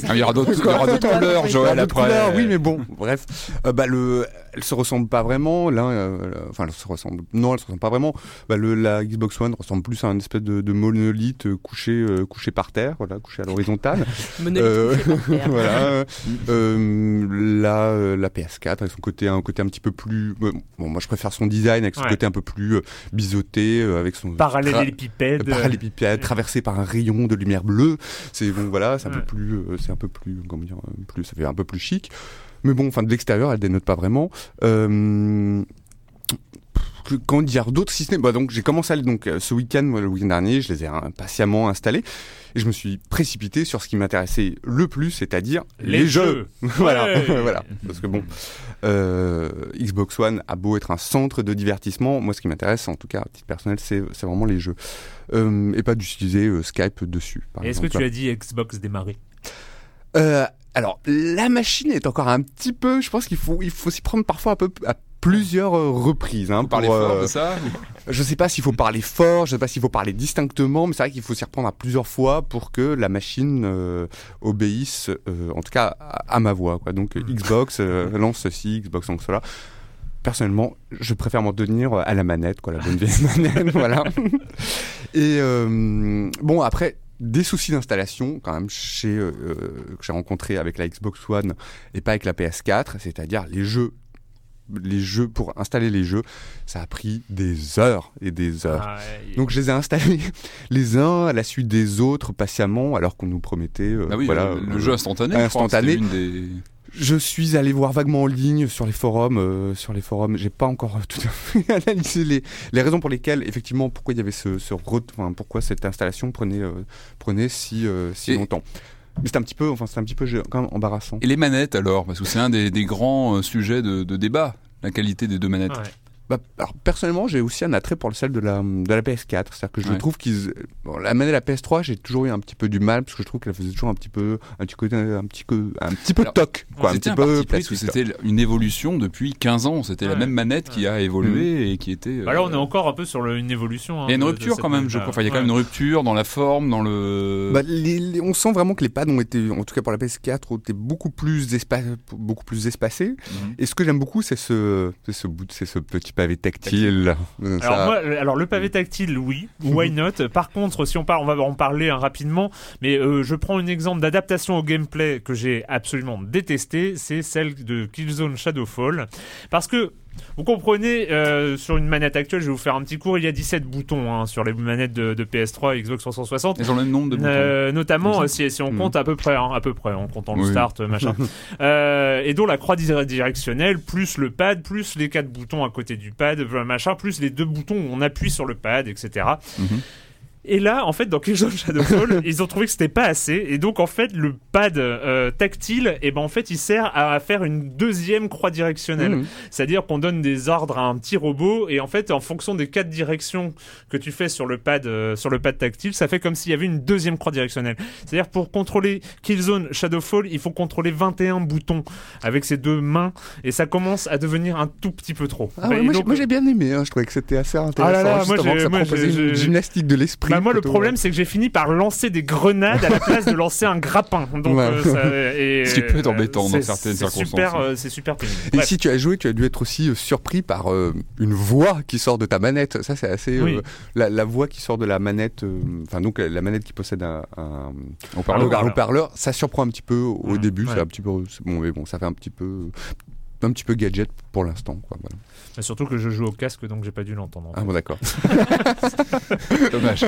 Ah, il y aura d'autres couleurs, Joël, après. oui, mais bon, bref. Euh, bah, le, elles se ressemblent pas vraiment. L'un, euh, enfin, elles se ressemblent. Non, elles se ressemblent pas vraiment. Bah, le, la Xbox One ressemble plus à un espèce de, de monolithe couché, couché par terre, voilà, couché à l'horizontale. (laughs) monolithe couché par terre. voilà. la, la PS4 avec son côté, un côté un petit peu plus. Bon, moi, je préfère son design avec son côté un peu plus biseauté, avec son. Parallélépipède parallélépipède. traversé par un rayon de lumière bleue. C'est bon, voilà, c'est un peu plus, euh, c'est un peu plus, comment dire, euh, plus, ça fait un peu plus chic. Mais bon, enfin de l'extérieur, elle dénote pas vraiment. Euh, quand dire d'autres n'est bah donc j'ai commencé à aller donc ce week-end le week-end dernier je les ai patiemment installés. Et je me suis précipité sur ce qui m'intéressait le plus c'est-à-dire les, jeux, (laughs) voilà. (laughs) Voilà. Parce que bon euh, Xbox One a beau être un centre de divertissement, moi ce qui m'intéresse, en tout cas à titre personnel, c'est vraiment les jeux. Euh, et pas d'utiliser euh, Skype dessus. Est-ce que tu as dit Xbox démarrer alors, la machine est encore un petit peu. Je pense qu'il faut, il faut s'y prendre parfois un peu à plusieurs euh, reprises. Hein, pour, fort euh, de ça Je sais pas s'il faut parler fort, je sais pas s'il faut parler distinctement, mais c'est vrai qu'il faut s'y reprendre à plusieurs fois pour que la machine euh, obéisse, en tout cas à, ma voix. Quoi. Donc hmm. Xbox (laughs) lance ceci, Xbox lance cela personnellement, je préfère m'en tenir à la manette, quoi, la bonne vieille (laughs) manette, voilà. Et bon, après, des soucis d'installation quand même chez euh, que j'ai rencontré avec la Xbox One et pas avec la PS4, c'est-à-dire les jeux les jeux pour installer les jeux, ça a pris des heures et des heures. Ah Donc je les ai installés (laughs) les uns à la suite des autres patiemment alors qu'on nous promettait euh, ah oui, voilà le, jeu instantané, instantané. Des... Je suis allé voir vaguement en ligne sur les forums. Euh, sur les forums, j'ai pas encore (laughs) tout à fait analysé les, les, raisons pour lesquelles, effectivement, pourquoi il y avait ce, ce enfin, pourquoi cette installation prenait euh, prenait si euh, si longtemps. Mais c'est un petit peu, enfin c'est un petit peu quand même embarrassant. Et les manettes alors, parce que c'est un des, des grands sujets de, de, débat, la qualité des deux manettes. Bah, alors, personnellement, j'ai aussi un attrait pour celle de la, de la PS4. C'est-à-dire que je Ouais. trouve qu'ils. Bon, la manette de la PS3, j'ai toujours eu un petit peu du mal parce que je trouve qu'elle faisait toujours un petit peu. Un petit, côté, un petit, peu- un petit peu Alors, toc. Quoi, un C'était petit un peu c'était une évolution depuis 15 ans. C'était la même manette qui a évolué et qui était. Bah là, on est euh, encore un peu sur le- une évolution. hein, Il y a une de- de rupture quand même, je crois. Enfin, il y a quand même une rupture dans la forme, dans le. Bah, les- les- on sent vraiment que les pads ont été, en tout cas pour la PS4, ont été beaucoup plus, beaucoup plus espacés. Mhm. Et ce que j'aime beaucoup, c'est ce, c'est ce bout, c'est ce petit pavé tactile. Alors, ça- moi, le- alors le pavé tactile, oui, why not? Par contre, si on part, on va en parler hein, rapidement, mais euh, je prends un exemple d'adaptation au gameplay que j'ai absolument détesté, c'est celle de Killzone Shadowfall, parce que vous comprenez, euh, sur une manette actuelle, je vais vous faire un petit cours, il y a 17 boutons hein, sur les manettes de, de PS3 et Xbox 360. Ils ont le même nombre de boutons. Euh, notamment euh, si, si on Mhm. compte à peu près, hein, à peu près, en comptant le Oui. start, machin, (laughs) Euh, et dont la croix dir- directionnelle, plus le pad, plus les quatre boutons à côté du pad, machin, plus les deux boutons où on appuie sur le pad, etc. Et là, en fait, dans Killzone Shadowfall, (laughs) ils ont trouvé que c'était pas assez, et donc en fait, le pad euh, tactile, et ben en fait, il sert à faire une deuxième croix directionnelle. Mhm. C'est-à-dire qu'on donne des ordres à un petit robot et en fait, en fonction des quatre directions que tu fais sur le pad, euh, sur le pad tactile, ça fait comme s'il y avait une deuxième croix directionnelle. C'est-à-dire pour contrôler Killzone Shadowfall, il faut contrôler 21 boutons avec ses deux mains et ça commence à devenir un tout petit peu trop. Ah ouais, moi, j'ai- donc- bien aimé, hein, je trouvais que c'était assez intéressant. Ah là là, moi, que ça moi, proposait une gymnastique de l'esprit. Bah, moi, le problème, c'est que j'ai fini par lancer des grenades à la place de lancer un grappin. (laughs) Donc, Ouais. euh, ça- et, (laughs) Ce qui peut être euh, embêtant dans c'est- certaines c'est circonstances, Super, euh, c'est super pénible. Et Bref. si tu as joué, tu as dû être aussi euh, surpris par euh, une voix qui sort de ta manette. Ça, c'est assez. euh, Oui. la, la voix qui sort de la manette, euh, enfin, donc euh, la manette qui possède un, haut-parleur. ça surprend un petit peu au Mmh, début. ouais. C'est un petit peu. Bon, mais bon, ça fait un petit peu. Un petit peu gadget pour l'instant. Quoi, voilà. Mais surtout que je joue au casque, donc j'ai pas dû l'entendre. en Ah bon, d'accord. (laughs) Dommage.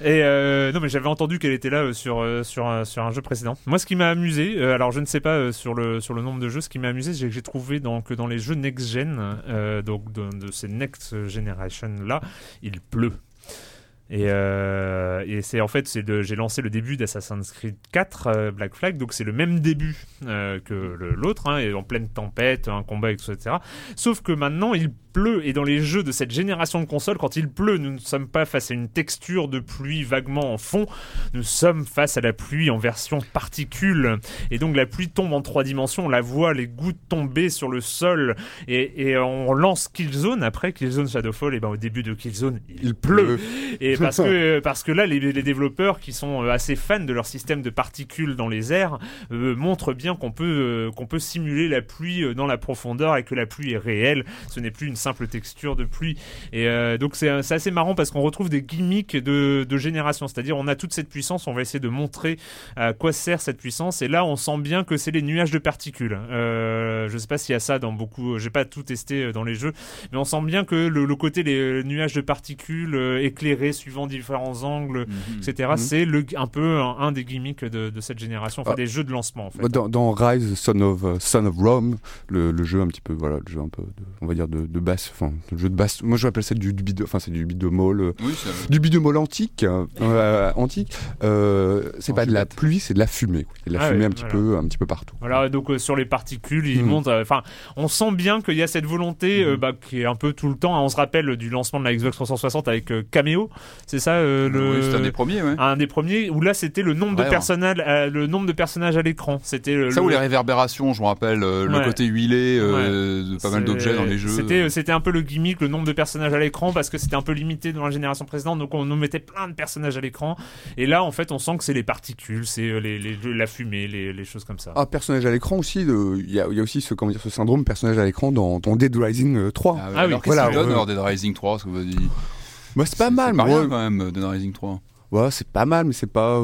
Et euh, non, mais j'avais entendu qu'elle était là euh, sur, euh, sur, un- sur un jeu précédent. Moi, ce qui m'a amusé, alors je ne sais pas sur, le, sur le nombre de jeux, ce qui m'a amusé, c'est que j'ai trouvé dans, que dans les jeux next-gen, donc de, de ces next generation-là, il pleut. Et, euh, et c'est en fait, c'est de- j'ai lancé le début d'Assassin's Creed 4 euh, Black Flag, donc c'est le même début euh, que l'autre, hein, et en pleine tempête, un combat, etc. Sauf que maintenant, il pleut, et dans les jeux de cette génération de consoles, quand il pleut, nous ne sommes pas face à une texture de pluie vaguement en fond, nous sommes face à la pluie en version particule. Et donc la pluie tombe en trois dimensions, on la voit, les gouttes tomber sur le sol, et, et on lance Killzone après Killzone Shadowfall, et ben au début de Killzone, il, Il pleut. pleut. Et (laughs) parce que, (laughs) parce que là, les, les développeurs qui sont euh, assez fans de leur système de particules dans les airs euh, montrent bien qu'on peut, euh, qu'on peut simuler la pluie euh, dans la profondeur et que la pluie est réelle. Ce n'est plus une simple texture de pluie. Et euh, donc c'est c'est assez marrant parce qu'on retrouve des gimmicks de, de génération. C'est-à-dire on a toute cette puissance, on va essayer de montrer à quoi sert cette puissance. Et là, on sent bien que c'est les nuages de particules. Euh, je sais pas s'il y a ça dans beaucoup. J'ai pas tout testé dans les jeux, mais on sent bien que le, le côté les nuages de particules éclairés suivant différents angles, etc. Mhm. C'est le un peu un, un des gimmicks de, de cette génération, enfin Ah. des jeux de lancement en fait. Dans, dans Rise, Son of, Son of Rome, le, le jeu un petit peu, voilà, le jeu un peu, de- on va dire de, de basse, enfin, le jeu de basse. Moi, je l'appelle ça du, du bidon, enfin, c'est du bidomol, euh, Oui, du bidomol antique, euh, (laughs) euh, antique. Euh, c'est pas de la pluie, c'est de la fumée. quoi. De la Ah fumée ouais, un petit voilà. peu, un petit peu partout. Voilà, donc euh, sur les particules, ils Mhm. montent. euh, Enfin, on sent bien qu'il y a cette volonté euh, Mhm. bah, qui est un peu tout le temps. hein. on se rappelle du lancement de la Xbox 360 avec euh, Cameo, c'est ça euh, le. Oui, c'était un des premiers, ouais. un des premiers où là c'était le nombre de Ouais, personnages, euh, le nombre de personnages à l'écran. C'était euh, Ça le- ou les réverbérations, je me rappelle, euh, le côté huilé euh, de pas mal C'est- d'objets dans les jeux. C'était, c'était un peu le gimmick, le nombre de personnages à l'écran, parce que c'était un peu limité dans la génération précédente, donc on nous mettait plein de personnages à l'écran. Et là, en fait, on sent que c'est les particules, c'est les, les- la fumée, les, les choses comme ça. Ah, personnage à l'écran aussi, il y, a, il y a aussi ce, comment dire, ce syndrome personnage à l'écran dans, dans Dead Rising euh, 3. Ah, ouais, Ah oui, alors qu'est-ce voilà, Dead Rising 3 parce que vous dites- Bah, c'est pas mal, moi. rien quand même, Dead Rising 3. Ouais, c'est pas mal, mais c'est pas.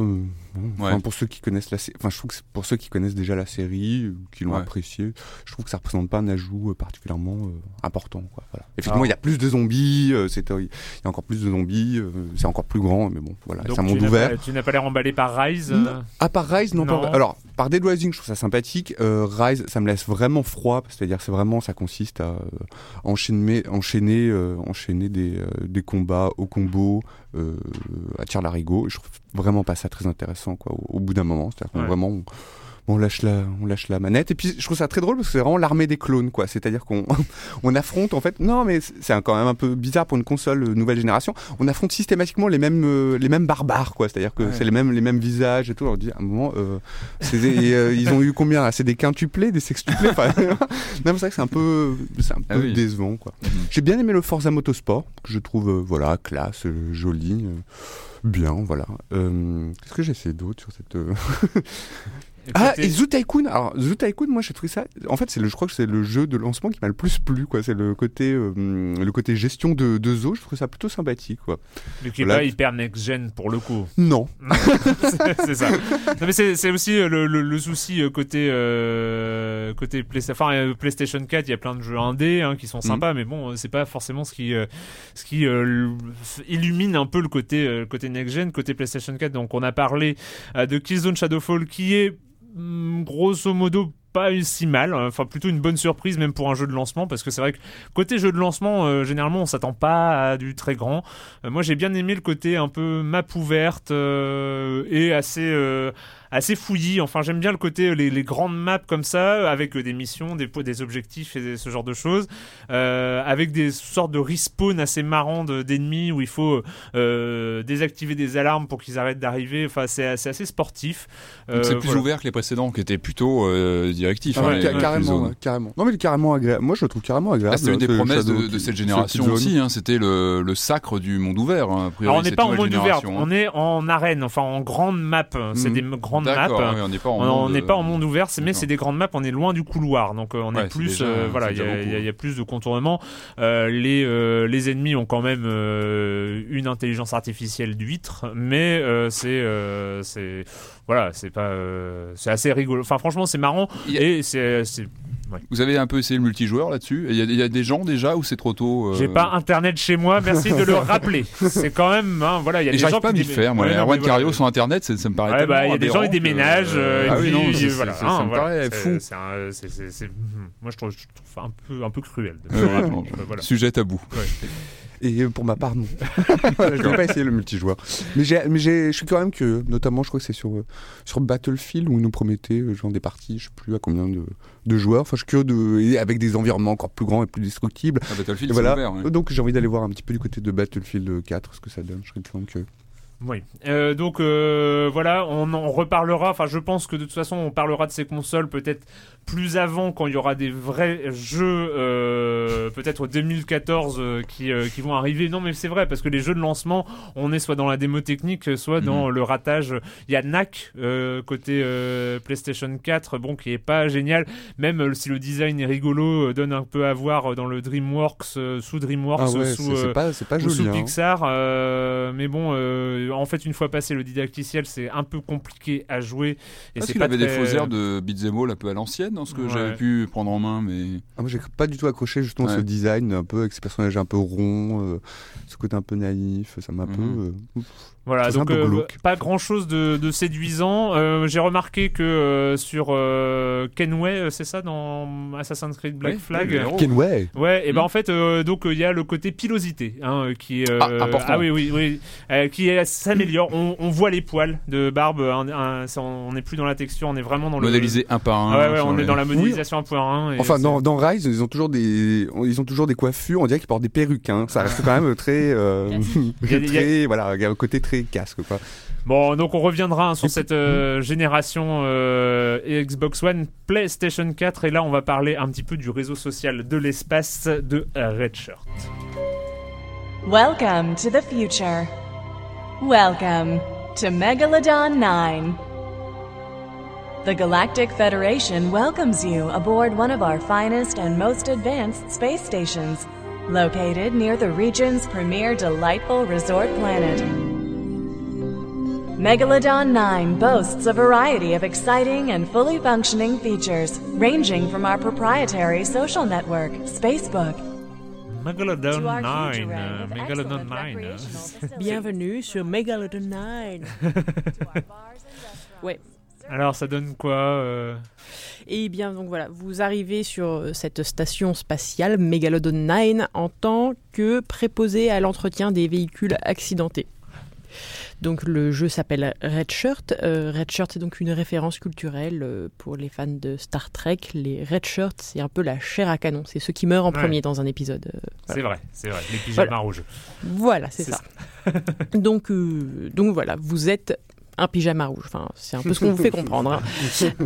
Bon, enfin, Ouais. pour ceux qui connaissent la, enfin, je trouve que pour ceux qui connaissent déjà la série, euh, qui l'ont Ouais. apprécié, je trouve que ça représente pas un ajout euh, particulièrement euh, important. Quoi, voilà. Effectivement, il y a plus de zombies, euh, c'est, euh, il y a encore plus de zombies, euh, c'est encore plus grand, mais bon, voilà, c'est un monde ouvert. pas- tu n'as pas l'air emballé par Rise euh. À part Rise, non, Non. pas. Alors, par Dead Rising, je trouve ça sympathique. Euh, Rise, ça me laisse vraiment froid. C'est-à-dire, c'est vraiment, ça consiste à euh, enchaîner, enchaîner, euh, enchaîner des, euh, des combats au combo, euh, à tir larigot. Je trouve vraiment pas ça très intéressant, quoi. Au, au bout d'un moment, c'est-à-dire qu'on Ouais. vraiment, on- on lâche la, on lâche la manette. Et puis je trouve ça très drôle parce que c'est vraiment l'armée des clones, quoi. C'est-à-dire qu'on (laughs) on affronte en fait. Non, mais c'est quand même un peu bizarre pour une console euh, nouvelle génération. On affronte systématiquement les mêmes, euh, les mêmes barbares, quoi. C'est-à-dire que c'est les mêmes, les mêmes visages et tout. On dit à un moment, euh, ils ont eu combien C'est des quintuplés, des sextuplés? Enfin, (laughs) non, c'est vrai que c'est un peu, c'est un ah peu décevant, quoi. Mhm. J'ai bien aimé le Forza Motorsport, que je trouve, voilà, classe, joli. Bien, voilà. Qu'est-ce que j'ai fait d'autre sur cette (laughs) ah, et Zoo Tycoon. Alors, Zoo Tycoon, moi, j'ai trouvé ça. En fait, c'est le, je crois que c'est le jeu de lancement qui m'a le plus plu, quoi. C'est le côté, euh, le côté gestion de, de zoo. Je trouve ça plutôt sympathique, quoi. Mais qui est pas hyper next-gen pour le coup. Non. (laughs) c'est ça. Non, mais c'est aussi euh, le, le, souci euh, côté, euh, côté PlayStation, enfin, PlayStation 4. Il y a plein de jeux indés hein, qui sont mhm. sympas, mais bon, c'est pas forcément ce qui, ce qui illumine un peu le côté, côté next-gen, côté PlayStation 4. Donc, on a parlé de Killzone Shadowfall qui est Mm, grosso modo pas si mal, hein. enfin plutôt une bonne surprise même pour un jeu de lancement parce que c'est vrai que côté jeu de lancement euh, généralement on s'attend pas à du très grand. Euh, moi j'ai bien aimé le côté un peu map ouverte euh, et assez assez fouillis. Enfin, j'aime bien le côté les, les, grandes maps comme ça, avec des missions, des, des objectifs et ce genre de choses, euh, avec des sortes de respawn assez marrants d'ennemis où il faut euh, désactiver des alarmes pour qu'ils arrêtent d'arriver. Enfin, c'est assez, sportif. Euh, c'est plus ouvert que les précédents qui étaient plutôt euh, directifs. Ah hein, carrément, carrément. Non, mais carrément agréable. Moi, je le trouve carrément agréable. Ah, C'était une des promesses de, de, cette génération aussi. Hein, C'était le, le, sacre du monde ouvert. Hein, Alors, on n'est pas en monde ouvert, on est en arène, enfin en grande map. C'est des grandes maps. on n'est pas en, monde, pas en monde ouvert, mais c'est des grandes maps. On est loin du couloir, donc euh, on est plus, euh, voilà, il y, a plus de contournement. Euh, les les ennemis ont quand même une intelligence artificielle d'huître, mais c'est c'est voilà, c'est pas c'est assez rigolo. Enfin, franchement, c'est marrant et c'est vous avez un peu essayé le multijoueur là-dessus Il y, a des gens déjà ou c'est trop tôt J'ai pas internet chez moi, merci de le (laughs) rappeler. C'est quand même, hein, voilà, il y a des gens pas à m'y faire. Moi, Erwan Cario sur internet, ça, me paraît. Ouais, bah, il y a des gens qui déménagent. ah oui, non, voilà, ça, me paraît fou. moi, je trouve, je trouve un peu, un peu cruel. Sujet tabou. Et pour ma part, non. (laughs) je n'ai pas essayé le multijoueur. Mais, je suis quand même que, notamment, je crois que c'est sur, sur Battlefield où ils nous promettaient euh, genre des parties, je sais plus à combien de, de joueurs. Enfin, je suis curieux de, avec des environnements encore plus grands et plus destructibles. Ah, Battlefield, voilà. Ouvert, Donc j'ai envie d'aller voir un petit peu du côté de Battlefield 4 ce que ça donne. Je serais que oui. Euh, donc euh, voilà, on en reparlera. Enfin, je pense que de toute façon, on parlera de ces consoles peut-être plus avant quand il y aura des vrais jeux, euh, peut-être 2014 euh, qui, qui vont arriver. Non, mais c'est vrai parce que les jeux de lancement, on est soit dans la démo technique, soit dans mhm. le ratage. Il y a NAC côté PlayStation 4, bon, qui est pas génial. Même si le design est rigolo, donne un peu à voir dans le DreamWorks, sous DreamWorks, ah sous, pas, pas joli, sous hein. Pixar. mais bon, en fait, une fois passé le didacticiel, c'est un peu compliqué à jouer. Et Est-ce qu'il avait des faux airs de beat'em all un peu à l'ancienne dans ce que j'avais pu prendre en main, mais. Ah, moi, j'ai pas du tout accroché justement ce design un peu avec ces personnages un peu ronds, euh, ce côté un peu naïf, ça m'a un peu. Mhm. Euh, voilà, donc euh, pas grand chose de, de séduisant. Euh, j'ai remarqué que euh, sur Kenway, c'est ça dans Assassin's Creed Black Flag Kenway Ouais, et ben mm. en fait, donc il y a le côté pilosité hein, qui est. Ah, ah, oui, oui, oui. qui s'améliore. On, on, voit les poils de barbe. on n'est plus dans la texture, on est vraiment dans le. Modélisé un par un. Ouais, ouais, on est dans la modélisation un par un. enfin, dans, dans, Rise, ils ont toujours des, ils ont toujours des coiffures. On dirait qu'ils portent des perruques. Hein. Ça reste quand même très, (laughs) très, voilà, il y a un côté très casque quoi. Bon, donc on reviendra hein, sur cette euh, génération euh, Xbox One, PlayStation 4, et là on va parler un petit peu du réseau social de l'espace de Redshirt. Welcome to the future. Welcome to Megalodon 9. The Galactic Federation welcomes you aboard one of our finest and most advanced space stations, located near the region's premier delightful resort planet. Megalodon 9 boasts a variety of exciting and fully functioning features, ranging from our proprietary social network, Spacebook. Megalodon 9, uh, Megalodon 9. Uh. (laughs) Bienvenue sur Megalodon 9. ouais. (laughs) Alors, ça donne quoi euh... Eh bien, donc voilà, vous arrivez sur cette station spatiale Megalodon 9 en tant que préposé à l'entretien des véhicules accidentés. Donc le jeu s'appelle Red Shirt. Euh, Red Shirt c'est donc une référence culturelle euh, pour les fans de Star Trek. Les Red Shirts c'est un peu la chair à canon, c'est ceux qui meurent en Ouais. premier dans un épisode. euh, C'est vrai, c'est vrai. Les pyjamas rouges. Voilà, c'est ça. (laughs) donc, euh, donc voilà, vous êtes un pyjama rouge. Enfin, c'est un peu ce qu'on vous fait comprendre. hein.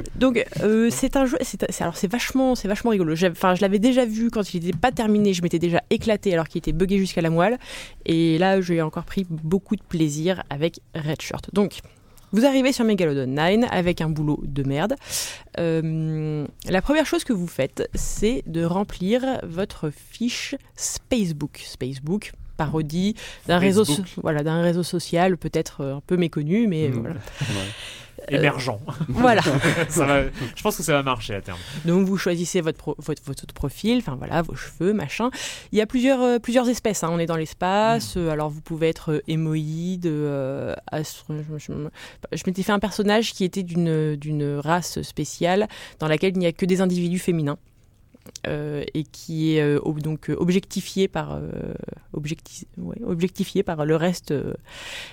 (laughs) Donc, euh, c'est un jeu. C'est, alors, c'est vachement, c'est vachement rigolo. Enfin, je l'avais déjà vu quand il n'était pas terminé. Je m'étais déjà éclaté alors qu'il était buggé jusqu'à la moelle. Et là, j'ai encore pris beaucoup de plaisir avec Red Shirt. Donc. Vous arrivez sur Megalodon 9 avec un boulot de merde. Euh, la première chose que vous faites, c'est de remplir votre fiche Spacebook. Spacebook, parodie d'un réseau, so- voilà, d'un réseau social peut-être euh, un peu méconnu, mais Mhm. voilà. (laughs) Émergent. voilà. (laughs) Ça va- je pense que ça va marcher à terme. Donc vous choisissez votre, pro- votre, votre profil, enfin voilà, vos cheveux, machin. Il y a plusieurs, euh, plusieurs espèces, hein. on est dans l'espace, euh, alors vous pouvez être euh, hémoïde, euh, astro- je, je- je m'étais fait un personnage qui était d'une d'une race spéciale dans laquelle il n'y a que des individus féminins. Euh, et qui est euh, ob- donc euh, objectifié par objecti- ouais, objectifié par le reste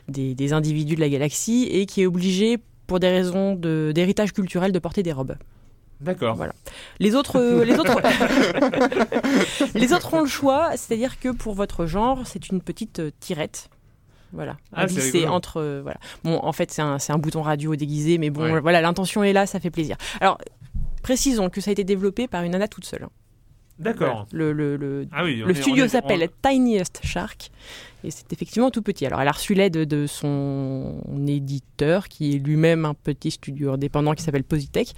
des, des individus de la galaxie et qui est obligé pour des raisons de- d'héritage culturel de porter des robes. D'accord. Voilà. Les autres, euh, les autres, (laughs) les autres ont le choix, c'est-à-dire que pour votre genre, c'est une petite tirette. Voilà. Ah, c'est entre. euh, voilà. Bon, en fait, c'est un, un bouton radio déguisé, mais bon, Ouais. voilà, l'intention est là, ça fait plaisir. Alors, précisons que ça a été développé par une nana toute seule. D'accord. Le, le, le, Ah oui, le est- studio s'appelle on- Tiniest Shark et c'est effectivement tout petit. Alors elle a reçu l'aide de son éditeur qui est lui-même un petit studio indépendant qui s'appelle Positech.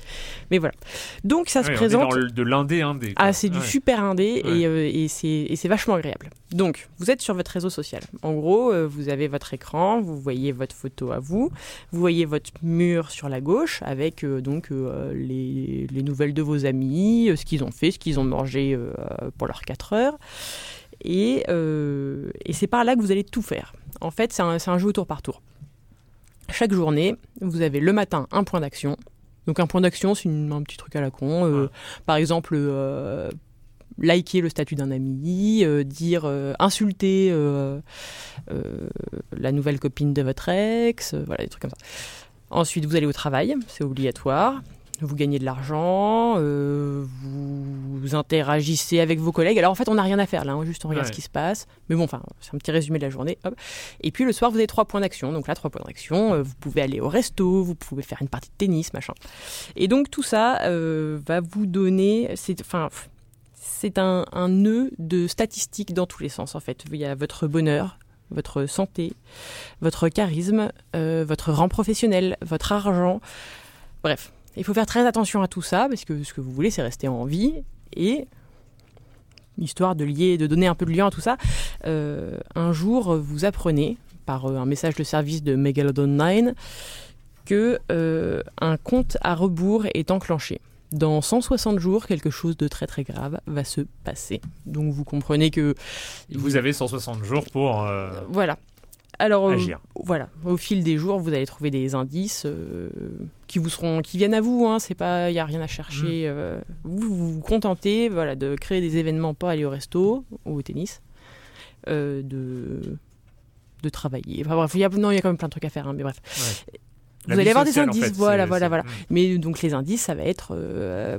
Mais voilà. Donc ça se Ouais, présente. dans de l'indé indé. quoi. Ah, c'est du Ouais. super indé Ouais. et, euh, et c'est et c'est vachement agréable. Donc, vous êtes sur votre réseau social. En gros, euh, vous avez votre écran, vous voyez votre photo à vous, vous voyez votre mur sur la gauche avec euh, donc les, les nouvelles de vos amis, ce qu'ils ont fait, ce qu'ils ont mangé pour leurs 4 heures. Et, euh, et c'est par là que vous allez tout faire. En fait, c'est un, jeu au tour par tour. Chaque journée, vous avez le matin un point d'action. Donc un point d'action, c'est un petit truc à la con. euh, Ouais. Par exemple, euh, liker le statut d'un ami, euh, dire, euh, insulter euh, la nouvelle copine de votre ex, voilà, des trucs comme ça. Ensuite, vous allez au travail, c'est obligatoire. Vous gagnez de l'argent, euh, vous interagissez avec vos collègues. Alors en fait, on n'a rien à faire là, hein, juste on regarde Ouais. ce qui se passe. Mais bon, enfin, c'est un petit résumé de la journée. hop. Et puis le soir, vous avez trois points d'action. Donc là, trois points d'action, euh, vous pouvez aller au resto, vous pouvez faire une partie de tennis, machin. Et donc tout ça euh, va vous donner, c'est, enfin, c'est un, un nœud de statistiques dans tous les sens en fait. Il y a votre bonheur, votre santé, votre charisme, votre rang professionnel, votre argent. Bref, il faut faire très attention à tout ça parce que ce que vous voulez, c'est rester en vie et histoire de lier, de donner un peu de lien à tout ça. euh, un jour, vous apprenez par euh, un message de service de Megalodon 9 que euh, un compte à rebours est enclenché. Dans 160 jours, quelque chose de très très grave va se passer. Donc vous comprenez que Vous avez 160 jours pour euh, voilà. Alors euh, voilà, au fil des jours, vous allez trouver des indices euh, qui vous seront, qui viennent à vous. Hein, c'est pas, il y a rien à chercher. euh, vous, vous vous contentez, voilà, de créer des événements, pas aller au resto ou au tennis, de de travailler. Enfin bref, il y a, non, il y a quand même plein de trucs à faire, hein, mais bref. Vous allez avoir des en indices, fait, voilà, voilà, voilà. Mm. Mais donc les indices, ça va être,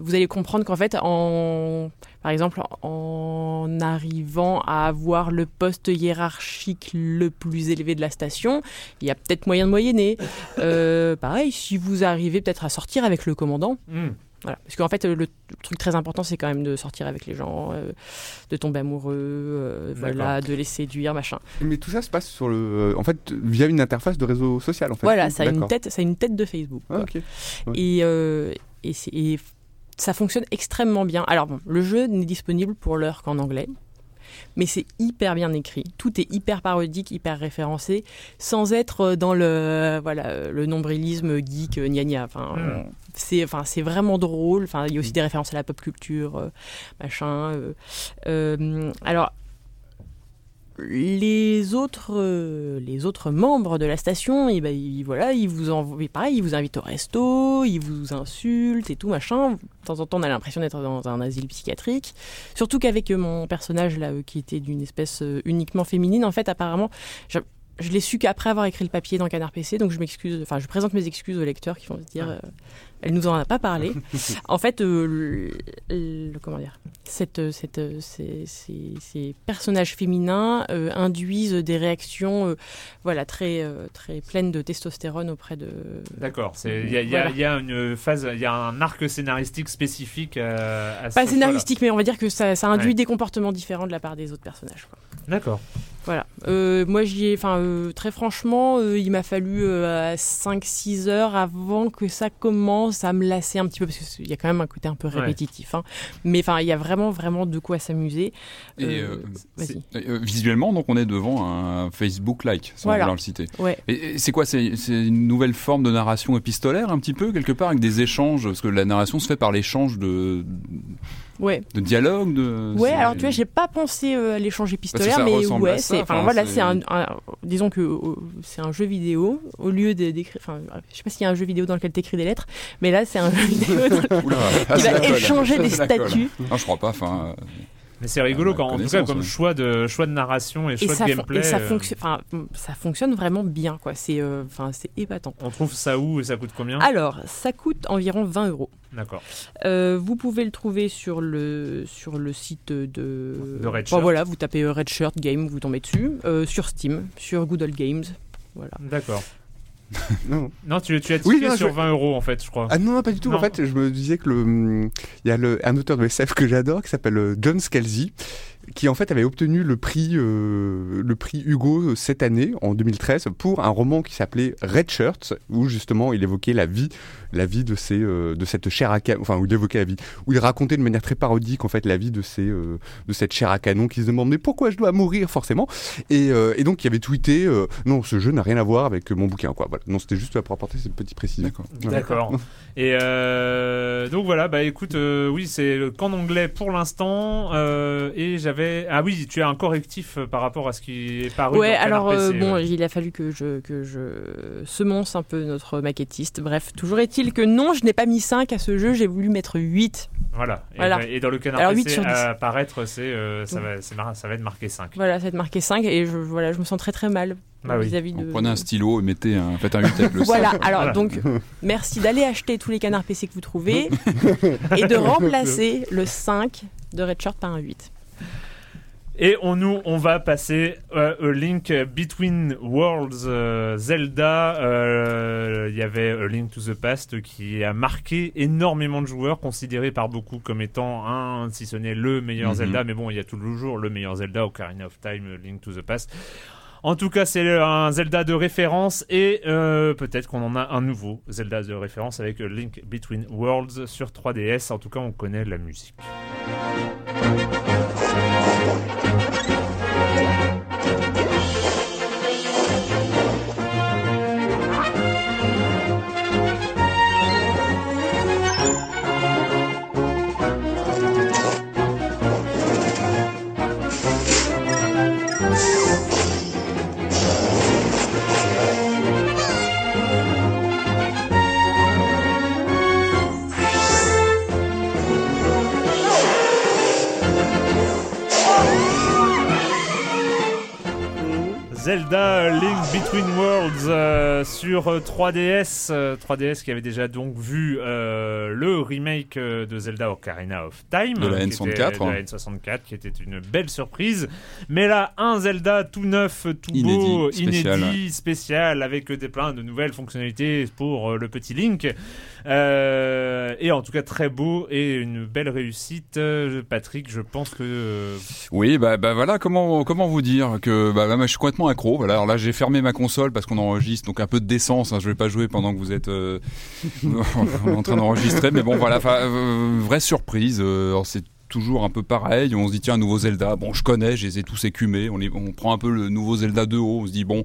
vous allez comprendre qu'en fait, en, par exemple, en arrivant à avoir le poste hiérarchique le plus élevé de la station, il y a peut-être moyen de moyenner. (laughs) Euh, pareil, si vous arrivez peut-être à sortir avec le commandant, Mm. voilà. parce qu'en fait, le, truc très important, c'est quand même de sortir avec les gens, euh, de tomber amoureux, euh, voilà, de les séduire, machin. Mais tout ça se passe sur le, en fait, via une interface de réseau social, en fait. Voilà, ça a une tête, ça a une tête de Facebook. Ah. Ouais. Et, euh, et, c'est- et ça fonctionne extrêmement bien. Alors bon, le jeu n'est disponible pour l'heure qu'en anglais, mais c'est hyper bien écrit. Tout est hyper parodique, hyper référencé, sans être dans le voilà le nombrilisme geek euh, gna gna. Enfin, Mm. euh, c'est enfin c'est vraiment drôle. Enfin, il y a aussi des références à la pop culture, euh, machin. Euh, alors les autres, euh, les autres membres de la station, et ben, ils, voilà, ils vous envoient, pareil, ils vous invitent au resto, ils vous insultent et tout machin. De temps en temps, on a l'impression d'être dans un asile psychiatrique. Surtout qu'avec euh, mon personnage là, euh, qui était d'une espèce uniquement féminine, en fait, apparemment, j'a- je l'ai su qu'après avoir écrit le papier dans Canard PC, donc je m'excuse, enfin je présente mes excuses aux lecteurs qui vont se dire, euh, elle nous en a pas parlé. (laughs) en fait, euh, le, le- comment dire, cette, cette, euh, ces, ces- ces personnages féminins euh, induisent des réactions, euh, voilà, très, euh, très pleines de testostérone auprès de. D'accord. Il y, a- y y une phase, il y a un arc scénaristique spécifique euh, à Pas scénaristique, mais on va dire que ça, ça induit Ouais. des comportements différents de la part des autres personnages. D'accord. Voilà. Euh, moi, j'y ai, enfin, euh, très franchement, euh, il m'a fallu 5-6 heures avant que ça commence à me lasser un petit peu, parce qu'il y a quand même un côté un peu Ouais. répétitif. hein. Mais enfin, il y a vraiment, vraiment de quoi s'amuser. Et, Euh, euh, Vas-y. Euh, visuellement, donc on est devant un Facebook-like, sans Voilà. vouloir le citer. Ouais. Et, et c'est quoi C'est c'est une nouvelle forme de narration épistolaire, un petit peu, quelque part, avec des échanges? Parce que la narration se fait par l'échange de, Ouais. de dialogues de... Ouais, alors tu vois, j'ai pas pensé euh, à l'échange épistolaire, mais ouais, c'est, enfin voilà, c'est- un, un- disons que euh, c'est un jeu vidéo au lieu d'écrire, enfin, je sais pas s'il y a un jeu vidéo dans lequel t'écris des lettres, mais là c'est un jeu vidéo dans- Oula, ah, qui c'est va échanger des statuts. Non, je crois pas. Enfin, euh, Mais c'est rigolo Ah, quand, en tout cas, comme ouais. choix de choix de narration et Et choix ça, de gameplay. et ça euh, ça fonctionne vraiment bien, quoi. C'est, euh, enfin, c'est épatant. On trouve ça où et ça coûte combien? Alors, ça coûte environ 20 euros. D'accord. Euh, vous pouvez le trouver sur le, sur le site de. De Red Bon, Shirt. voilà, vous tapez euh, Red Shirt Game, vous tombez dessus. Euh, sur Steam, sur Google Games. Voilà. D'accord. Non. Non, tu, tu as Oui, non, sur je- 20 euros en fait, je crois. Ah non, non, pas du tout. En fait, je me disais que le, hum, il y a le, un auteur de SF que j'adore qui s'appelle euh, John Scalzi, qui en fait avait obtenu le prix, euh, le prix Hugo cette année, en 2013, pour un roman qui s'appelait Red Shirts, où justement il évoquait la vie, la vie de ces, euh, de cette chair à canon, enfin où il évoquait la vie, où il racontait de manière très parodique en fait la vie de ces, euh, de cette chair à canon qui se demande mais pourquoi je dois mourir forcément, et, euh, et donc il avait tweeté euh, non ce jeu n'a rien à voir avec mon bouquin quoi. Voilà. Non, c'était juste pour apporter cette petite précision. D'accord. (laughs) Et euh, donc voilà, bah écoute, euh, oui, c'est qu'en anglais pour l'instant. euh, et j'avais. Ah oui, tu as un correctif euh, par rapport à ce qui est paru. Ouais, dans alors euh, PC, bon, ouais. il a fallu que je, que je semonce un peu notre maquettiste. Bref, toujours est-il que non, je n'ai pas mis 5 à ce jeu, j'ai voulu mettre 8. Voilà. Et, Voilà. et dans le canard Alors, 8 PC, sur 10. à apparaître, c'est, euh, ça, va, ça va être marqué 5. Voilà, ça va être marqué 5 et je, voilà, je me sens très très mal Bah oui. vis-à-vis de. Vous prenez un stylo et mettez un, faites un 8 avec le (laughs) Voilà, cinq. alors Voilà. donc (laughs) merci d'aller acheter tous les canards PC que vous trouvez (laughs) et de remplacer le 5 de Red Shirt par un 8. Et on, nous, on va passer euh, A Link Between Worlds euh, Zelda. Euh, Il y avait A Link to the Past qui a marqué énormément de joueurs, considéré par beaucoup comme étant un, si ce n'est le meilleur Mhm. Zelda. Mais bon, il y a toujours le meilleur Zelda, Ocarina of Time, Link to the Past. En tout cas, c'est un Zelda de référence et euh, peut-être qu'on en a un nouveau Zelda de référence avec A Link Between Worlds sur 3DS. En tout cas, on connaît la musique. Zelda Link Between Worlds euh, sur euh, 3DS, euh, 3DS qui avait déjà donc vu euh, le remake de Zelda Ocarina of Time De la qui était- N64, de la N64 qui était une belle surprise. Mais là, un Zelda tout neuf, tout beau, Inédit, spécial. inédit, spécial, avec des plein de nouvelles fonctionnalités pour le petit Link. Euh, et en tout cas très beau et une belle réussite. Euh, Patrick, je pense que euh, Oui, bah, bah voilà, comment, comment vous dire que bah, bah, je suis complètement accro. Alors là, j'ai fermé ma console parce qu'on enregistre, donc un peu de décence. Hein, je vais pas jouer pendant que vous êtes (laughs) en train d'enregistrer, mais bon, voilà, vraie surprise. c'est toujours un peu pareil. On se dit tiens, un nouveau Zelda. Bon, je connais, je les ai tous écumés. On, on prend un peu le nouveau Zelda de haut. On se dit bon.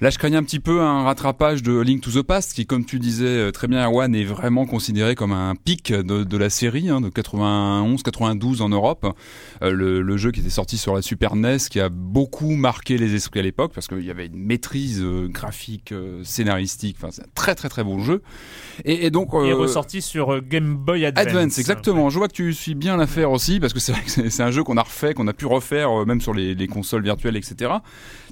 Là, je craignais un petit peu un rattrapage de Link to the Past, qui, comme tu disais euh, très bien, Erwan, est vraiment considéré comme un pic de, de la série, hein, de 91-92 en Europe. Euh, le, le, jeu qui était sorti sur la Super NES, qui a beaucoup marqué les esprits à l'époque, parce qu'il y avait une maîtrise euh, graphique, euh, scénaristique. Enfin, c'est un très très très bon jeu. Et, et donc, il est ressorti sur Game Boy Advance. Advance, exactement. Je vois que tu suis bien l'affaire aussi, parce que c'est vrai que c'est un jeu qu'on a refait, qu'on a pu refaire, même sur les, les consoles virtuelles, etc.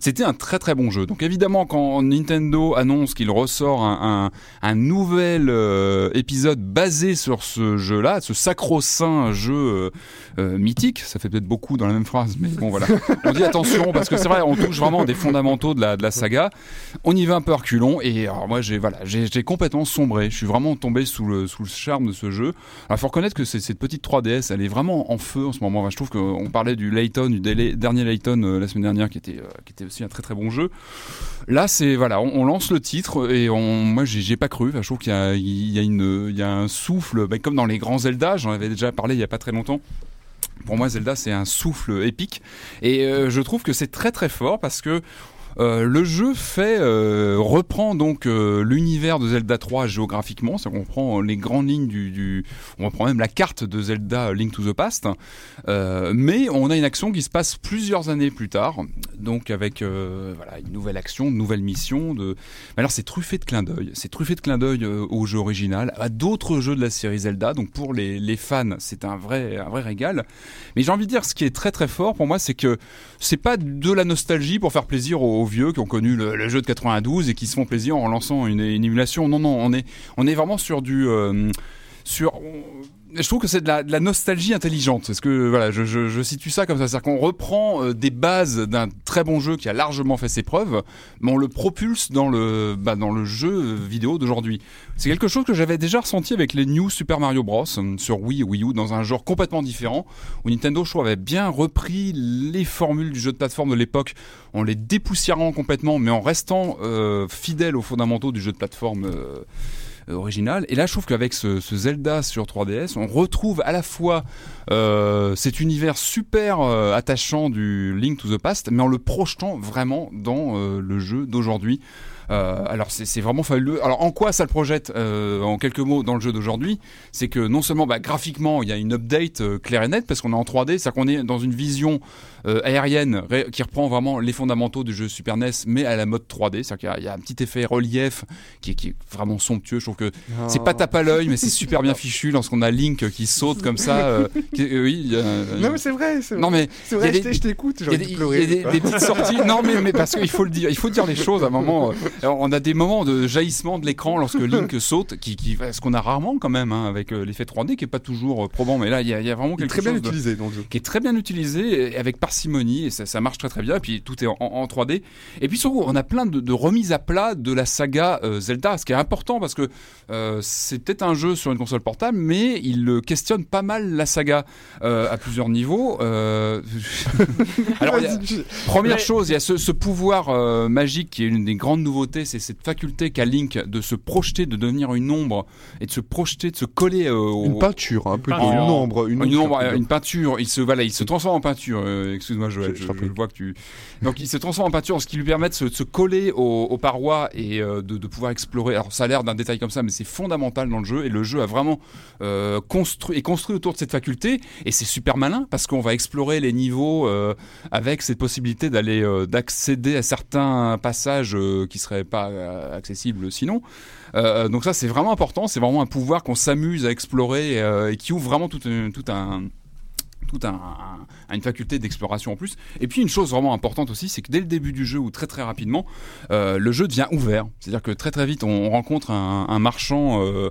C'était un très très bon jeu. Donc évidemment, quand Nintendo annonce qu'il ressort un, un, un nouvel euh, épisode basé sur ce jeu-là, ce sacro-saint jeu euh, euh, mythique, ça fait peut-être beaucoup dans la même phrase, mais bon voilà. (laughs) On dit attention parce que c'est vrai, on touche vraiment des fondamentaux de la, de la saga. On y va un peu reculons et alors moi j'ai voilà, j'ai complètement sombré. Je suis vraiment tombé sous le sous le charme de ce jeu. Alors faut reconnaître que cette petite 3DS, elle est vraiment en feu en ce moment. je trouve qu'on parlait du Layton, du dernier Layton la semaine dernière qui était qui était aussi un très très bon jeu. Là, c'est voilà, on, lance le titre et on, moi j'ai pas cru. je trouve qu'il y y a une, il y a un souffle, ben, comme dans les grands Zelda. J'en avais déjà parlé il y a pas très longtemps. Pour moi, Zelda, c'est un souffle épique. Et euh, je trouve que c'est très très fort parce que euh, le jeu fait euh, reprend donc euh, l'univers de Zelda 3 géographiquement, c'est qu'on prend les grandes lignes du, on reprend même la carte de Zelda Link to the Past, mais on a une action qui se passe plusieurs années plus tard, donc avec voilà une nouvelle action, une nouvelle mission. De, alors c'est truffé de clins d'œil, c'est truffé de clins d'œil au jeu original, à d'autres jeux de la série Zelda. Donc pour les, les fans, c'est un vrai un vrai régal. Mais j'ai envie de dire, ce qui est très très fort pour moi, c'est que c'est pas de la nostalgie pour faire plaisir aux vieux qui ont connu le, jeu de 92 et qui se font plaisir en lançant une, émulation. Non, non, on est, vraiment sur du, euh, sur, je trouve que c'est de la, nostalgie intelligente. Est-ce que voilà, je, je, je, situe ça comme ça, c'est-à-dire qu'on reprend euh, des bases d'un très bon jeu qui a largement fait ses preuves, mais on le propulse dans le bah, dans le jeu vidéo d'aujourd'hui. C'est quelque chose que j'avais déjà ressenti avec les New Super Mario Bros sur Wii Wii U dans un genre complètement différent où Nintendo je avait bien repris les formules du jeu de plateforme de l'époque en les dépoussiérant complètement, mais en restant euh, fidèle aux fondamentaux du jeu de plateforme. Euh, euh, original. Et là, je trouve qu'avec ce, Zelda sur 3DS, on retrouve à la fois euh, cet univers super euh, attachant du Link to the Past, mais en le projetant vraiment dans le jeu d'aujourd'hui. Alors c'est vraiment fabuleux. Alors en quoi ça le projette en quelques mots dans le jeu d'aujourd'hui? C'est que non seulement bah, graphiquement il y a une update claire et nette parce qu'on est en 3D, c'est-à-dire qu'on est dans une vision aérienne qui reprend vraiment les fondamentaux du jeu Super NES mais à la mode 3D, c'est-à-dire qu'il y, a un petit effet relief qui est, qui est vraiment somptueux. Je trouve que c'est pas tape à l'œil mais c'est super bien fichu lorsqu'on a Link qui saute comme ça. oui, non mais c'est vrai. Non mais c'est vrai, je t'écoute. Il y a, des, y a des, des, petites sorties. non mais, mais parce qu'il faut le dire, il faut dire les choses à un moment. Alors, on a des moments de jaillissement de l'écran lorsque Link saute, qui, qui, ce qu'on a rarement quand même hein, avec euh, l'effet 3D qui est pas toujours euh, probant, mais là il y, y, a vraiment quelque très chose bien utilisé dans le jeu. qui est très bien utilisé avec parcimonie et ça, ça, marche très très bien. Et puis tout est en, en 3D. Et puis surtout, on a plein de, de remises à plat de la saga euh, Zelda, ce qui est important parce que euh, c'est peut-être un jeu sur une console portable, mais il questionne pas mal la saga euh, à plusieurs niveaux. (laughs) Alors, y a, (laughs) première chose, il y a ce, ce pouvoir magique qui est une des grandes nouveautés, c'est cette faculté qu'a Link de se projeter, de devenir une ombre et de se projeter, de se coller euh, une peinture, un peu une, une ombre, une, une, ombre, une peinture. Il se voilà, il se transforme en peinture. Euh, excuse-moi, Joël, je, je, je, vois que tu. Donc il se transforme en peinture, ce qui lui permet de se, de se coller aux, aux, parois et euh, de, de, pouvoir explorer. Alors ça a l'air d'un détail comme ça, mais c'est fondamental dans le jeu et le jeu a vraiment euh, construit et construit autour de cette faculté et c'est super malin parce qu'on va explorer les niveaux euh, avec cette possibilité d'aller d'accéder à certains passages qui seraient pas euh, accessible sinon. Donc ça c'est vraiment important, c'est vraiment un pouvoir qu'on s'amuse à explorer et qui ouvre vraiment tout, tout un tout un, un, une faculté d'exploration en plus. Et puis une chose vraiment importante aussi, c'est que dès le début du jeu ou très très rapidement, euh, le jeu devient ouvert. C'est-à-dire que très très vite, on, on rencontre un, un marchand, euh,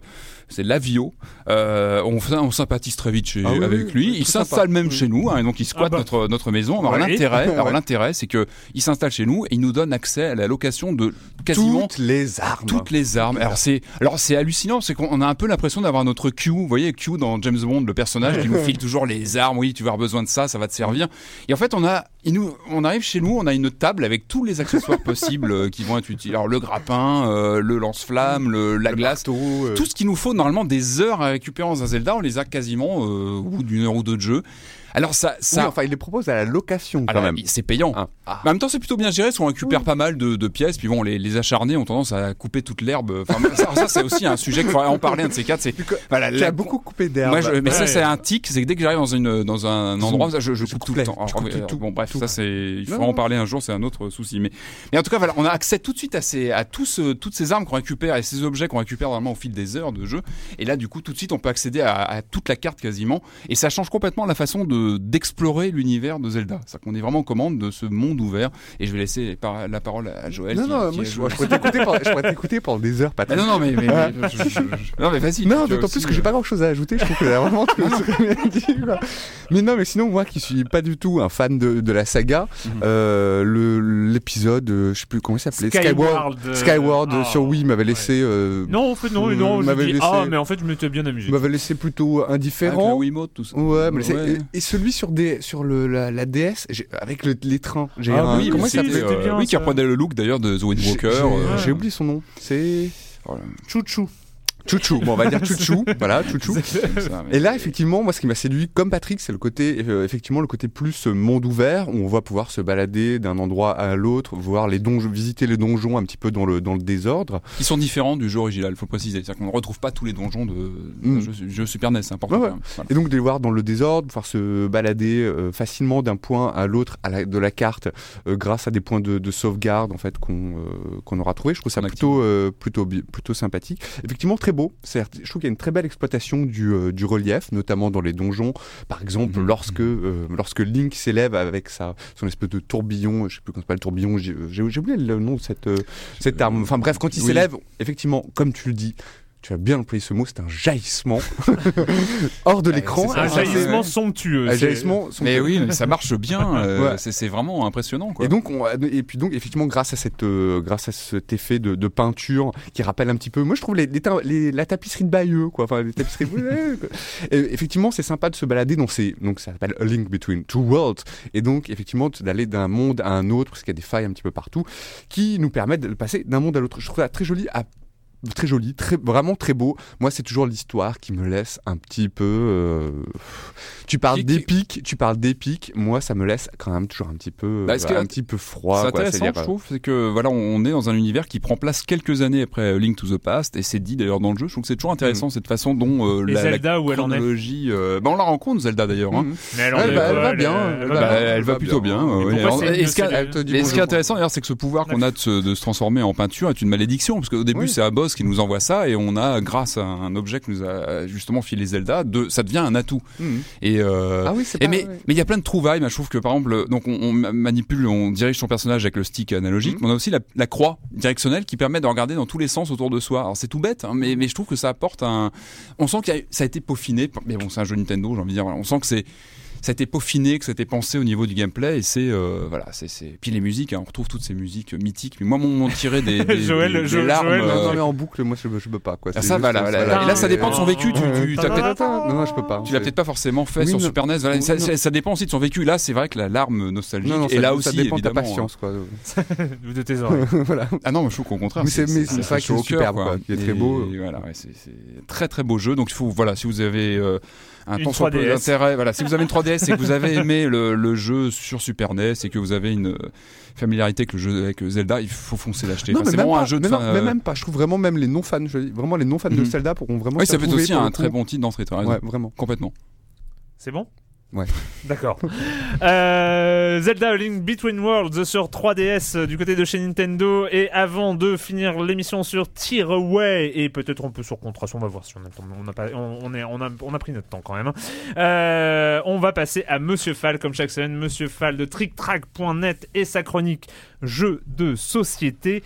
c'est Lavio. Euh, on, on sympathise très vite chez, ah oui, avec lui. il s'installe même oui. chez nous, hein, et donc il squatte ah bah. notre notre maison. Alors l'intérêt, (laughs) alors l'intérêt, c'est que il s'installe chez nous et il nous donne accès à la location de quasiment toutes les armes. Toutes les armes. Alors c'est alors c'est hallucinant, c'est qu'on a un peu l'impression d'avoir notre Q. Vous voyez Q dans James Bond, le personnage qui nous (laughs) file toujours les armes. Oui, tu vas avoir besoin de ça, ça va te servir. Et en fait, on a, nous, on arrive chez nous, on a une table avec tous les accessoires (laughs) possibles euh, qui vont être utilisés. Alors le grappin, euh, le lance-flamme, le, la le glace, marteau, euh... tout ce qu'il nous faut normalement des heures à récupérer dans un Zelda, on les a quasiment euh, au bout d'une heure ou deux de jeu Alors ça, ça. Oui, enfin, il les propose à la location quand Alors, même. c'est payant. Ah. Mais en même temps, c'est plutôt bien géré, parce qu'on récupère pas mal de, de pièces, puis bon, les, les acharnés ont tendance à couper toute l'herbe. Enfin, ça, ça, c'est aussi un sujet qu'il faudrait en parler, un de ces quatre. C'est, voilà, Tu la- as beaucoup coupé d'herbe. Moi, je- mais ça, c'est un tic, c'est que dès que j'arrive dans, une, dans un endroit, je, je Je coupe tout le temps. Alors, tout, bon, bref, tout. ça, c'est, il Non, faudra en parler un jour, c'est un autre souci. Mais, mais en tout cas, voilà, on a accès tout de suite à, ces, à tous, euh, toutes ces armes qu'on récupère et ces objets qu'on récupère vraiment au fil des heures de jeu. Et là, du coup, tout de suite, on peut accéder à, à toute la carte quasiment. Et ça change complètement la façon de, d'explorer l'univers de Zelda. C'est-à-dire qu'on est vraiment en commande de ce monde ouvert. Et je vais laisser par- la parole à Joël. Non, qui- non, qui moi, je, pourrais t'écouter pendant, des heures, Patrick. non, non, mais, mais, mais- je- je- je- non, mais vas-y. Non, d'autant plus que j'ai euh, pas grand chose à ajouter, je trouve que là, vraiment tout dit. quoi. Mais non, mais sinon, moi qui suis pas du tout un fan de, de la saga, Mhm. euh, l'épisode, euh, je sais plus comment il s'appelait, Skyward, Skyward ah, sur Wii m'avait ouais. laissé, euh, Non, en fait, non, non, je m'avait dis, laissé- ah, mais en fait, je m'étais bien amusé. m'avait laissé plutôt avec le indifférent. Wiimote, tout ça. Ouais, mais c'est- Ouais. et, et celui sur des sur le la, la DS avec le- les trains. J'ai Ah un- oui, comment il s'appelait euh, bien, Oui, qui reprenait le look d'ailleurs de The Wind J'ai- Walker. j'ai- euh, J'ai oublié son nom. C'est voilà. Chouchou. Chouchou. Bon, on va dire (laughs) Chouchou. voilà, Chouchou. Et là, effectivement, moi, ce qui m'a séduit, comme Patrick, c'est le côté, euh, effectivement, le côté plus euh, monde ouvert, où on va pouvoir se balader d'un endroit à l'autre, voir les donjons, visiter les donjons un petit peu dans le dans le désordre. qui sont différents du jeu original, faut préciser. C'est-à-dire qu'on ne retrouve pas tous les donjons de Mm. jeu, jeu Super NES, c'est important. Ouais, ouais. quand même. Voilà. Et donc de les voir dans le désordre, pouvoir se balader euh, facilement d'un point à l'autre à la- de la carte, euh, grâce à des points de, de sauvegarde en fait qu'on euh, qu'on aura trouvé. Je trouve ça plutôt euh, plutôt plutôt sympathique. Effectivement très beau. Certes, je trouve qu'il y a une très belle exploitation du, euh, du relief, notamment dans les donjons. Par exemple, Mhm. lorsque euh, lorsque Link s'élève avec sa son espèce de tourbillon, je sais plus comment s'appelle le tourbillon. J'ai oublié le nom de cette euh, cette arme. Enfin bref, quand il oui. s'élève, effectivement, comme tu le dis. Tu as bien employé ce mot, c'est un jaillissement (laughs) hors de Ouais, l'écran. Un jaillissement somptueux. Un jaillissement Mais oui, mais ça marche bien. (laughs) euh, Ouais. c'est- vraiment impressionnant. Quoi. Et donc, on, et puis donc, effectivement, grâce à cette, euh, grâce à cet effet de, de peinture qui rappelle un petit peu, moi je trouve les, les ta- les- la tapisserie de Bayeux, quoi. Enfin, les tapisseries. ouais, quoi. (laughs) Et effectivement, c'est sympa de se balader dans ces, donc ça s'appelle A Link Between Two Worlds, et donc effectivement d'aller d'un monde à un autre, parce qu'il y a des failles un petit peu partout, qui nous permettent de passer d'un monde à l'autre. Je trouve ça très joli à très joli, très vraiment très beau. Moi, c'est toujours l'histoire qui me laisse un petit peu. euh, Tu parles d'épique, tu parles d'épique. Moi, ça me laisse quand même toujours un petit peu, Bah, ce qui est un petit peu froid. C'est intéressant, je trouve, c'est que voilà, on est dans un univers qui prend place quelques années après Link to the Past, et c'est dit d'ailleurs dans le jeu. Je trouve que c'est toujours intéressant cette façon dont euh, la, la Zelda, où elle en est chronologie. euh, bah, on la rencontre Zelda d'ailleurs. hein. Elle, va- elle va bien, elle va plutôt bien. Et ce qui est intéressant d'ailleurs, c'est que ce pouvoir qu'on a de se, transformer en peinture est une malédiction, parce qu'au début c'est un boss qui nous envoie ça, et on a, grâce à un objet que nous a justement filé Zelda, de, ça devient un atout. Mhm. Et, euh, Ah oui, c'est et pas. mais ouais. mais il y a plein de trouvailles. Je trouve que par exemple, donc on, on manipule, on dirige son personnage avec le stick analogique, Mhm. mais on a aussi la, la croix directionnelle qui permet de regarder dans tous les sens autour de soi. Alors c'est tout bête, hein, mais mais je trouve que ça apporte un. On sent que ça a été peaufiné. Mais bon, c'est un jeu Nintendo, j'ai envie de dire. On sent que c'est ça a été peaufiné, que ça a été pensé au niveau du gameplay et c'est euh, voilà, c'est c'est puis les musiques, hein, on retrouve toutes ces musiques mythiques. Mais moi, m'ont m'ont tiré (laughs) des, des, Joël- des- des larmes. Joël- euh, non, mais en boucle, moi, je, je peux pas. Quoi. ah, ça, voilà, voilà. voilà. Et là, ça dépend de son vécu. Tu, tu t'as peut-être Non, non, je peux pas. tu l'as peut-être pas forcément fait Oui, sur non. Super NES. Voilà, ça, ça- ça dépend aussi de son vécu. Là, c'est vrai que la larme nostalgique Non, non, et ça, là ça aussi dépend de ta évidemment. patience, quoi. (laughs) De tes oreilles. (laughs) voilà. Ah non, mais je trouve qu'au contraire, Mais c'est- c'est au cœur, superbe, quoi. Il est très beau. Voilà, ouais, c'est c'est très très beau jeu. Donc il faut, voilà, si vous avez euh, un Une temps soit peu 3DS. d'intérêt, voilà, si vous avez une 3DS et que vous avez aimé le, le jeu sur Super NES et que vous avez une euh, familiarité avec le jeu avec Zelda, il faut foncer l'acheter. Non, Enfin, mais c'est même vraiment pas, un jeu de mais non, fin, mais euh, même pas. Je trouve vraiment même les non fans, je dis, vraiment les non fans de Mhm. Zelda pourront vraiment. Oui, ça peut être aussi un très bon titre d'entrée. Ouais, vraiment. Complètement. C'est bon? Ouais. D'accord. (laughs) Euh, Zelda Link Between Worlds sur 3DS euh, du côté de chez Nintendo. Et avant de finir l'émission sur Tearaway, et peut-être un peu sur Contrastion, on va voir si on a pas, on est, on, a, on a pris notre temps quand même. hein. Euh, on va passer à Monsieur Fall, comme chaque semaine. Monsieur Fall de TrickTrack.net et sa chronique Jeux de société.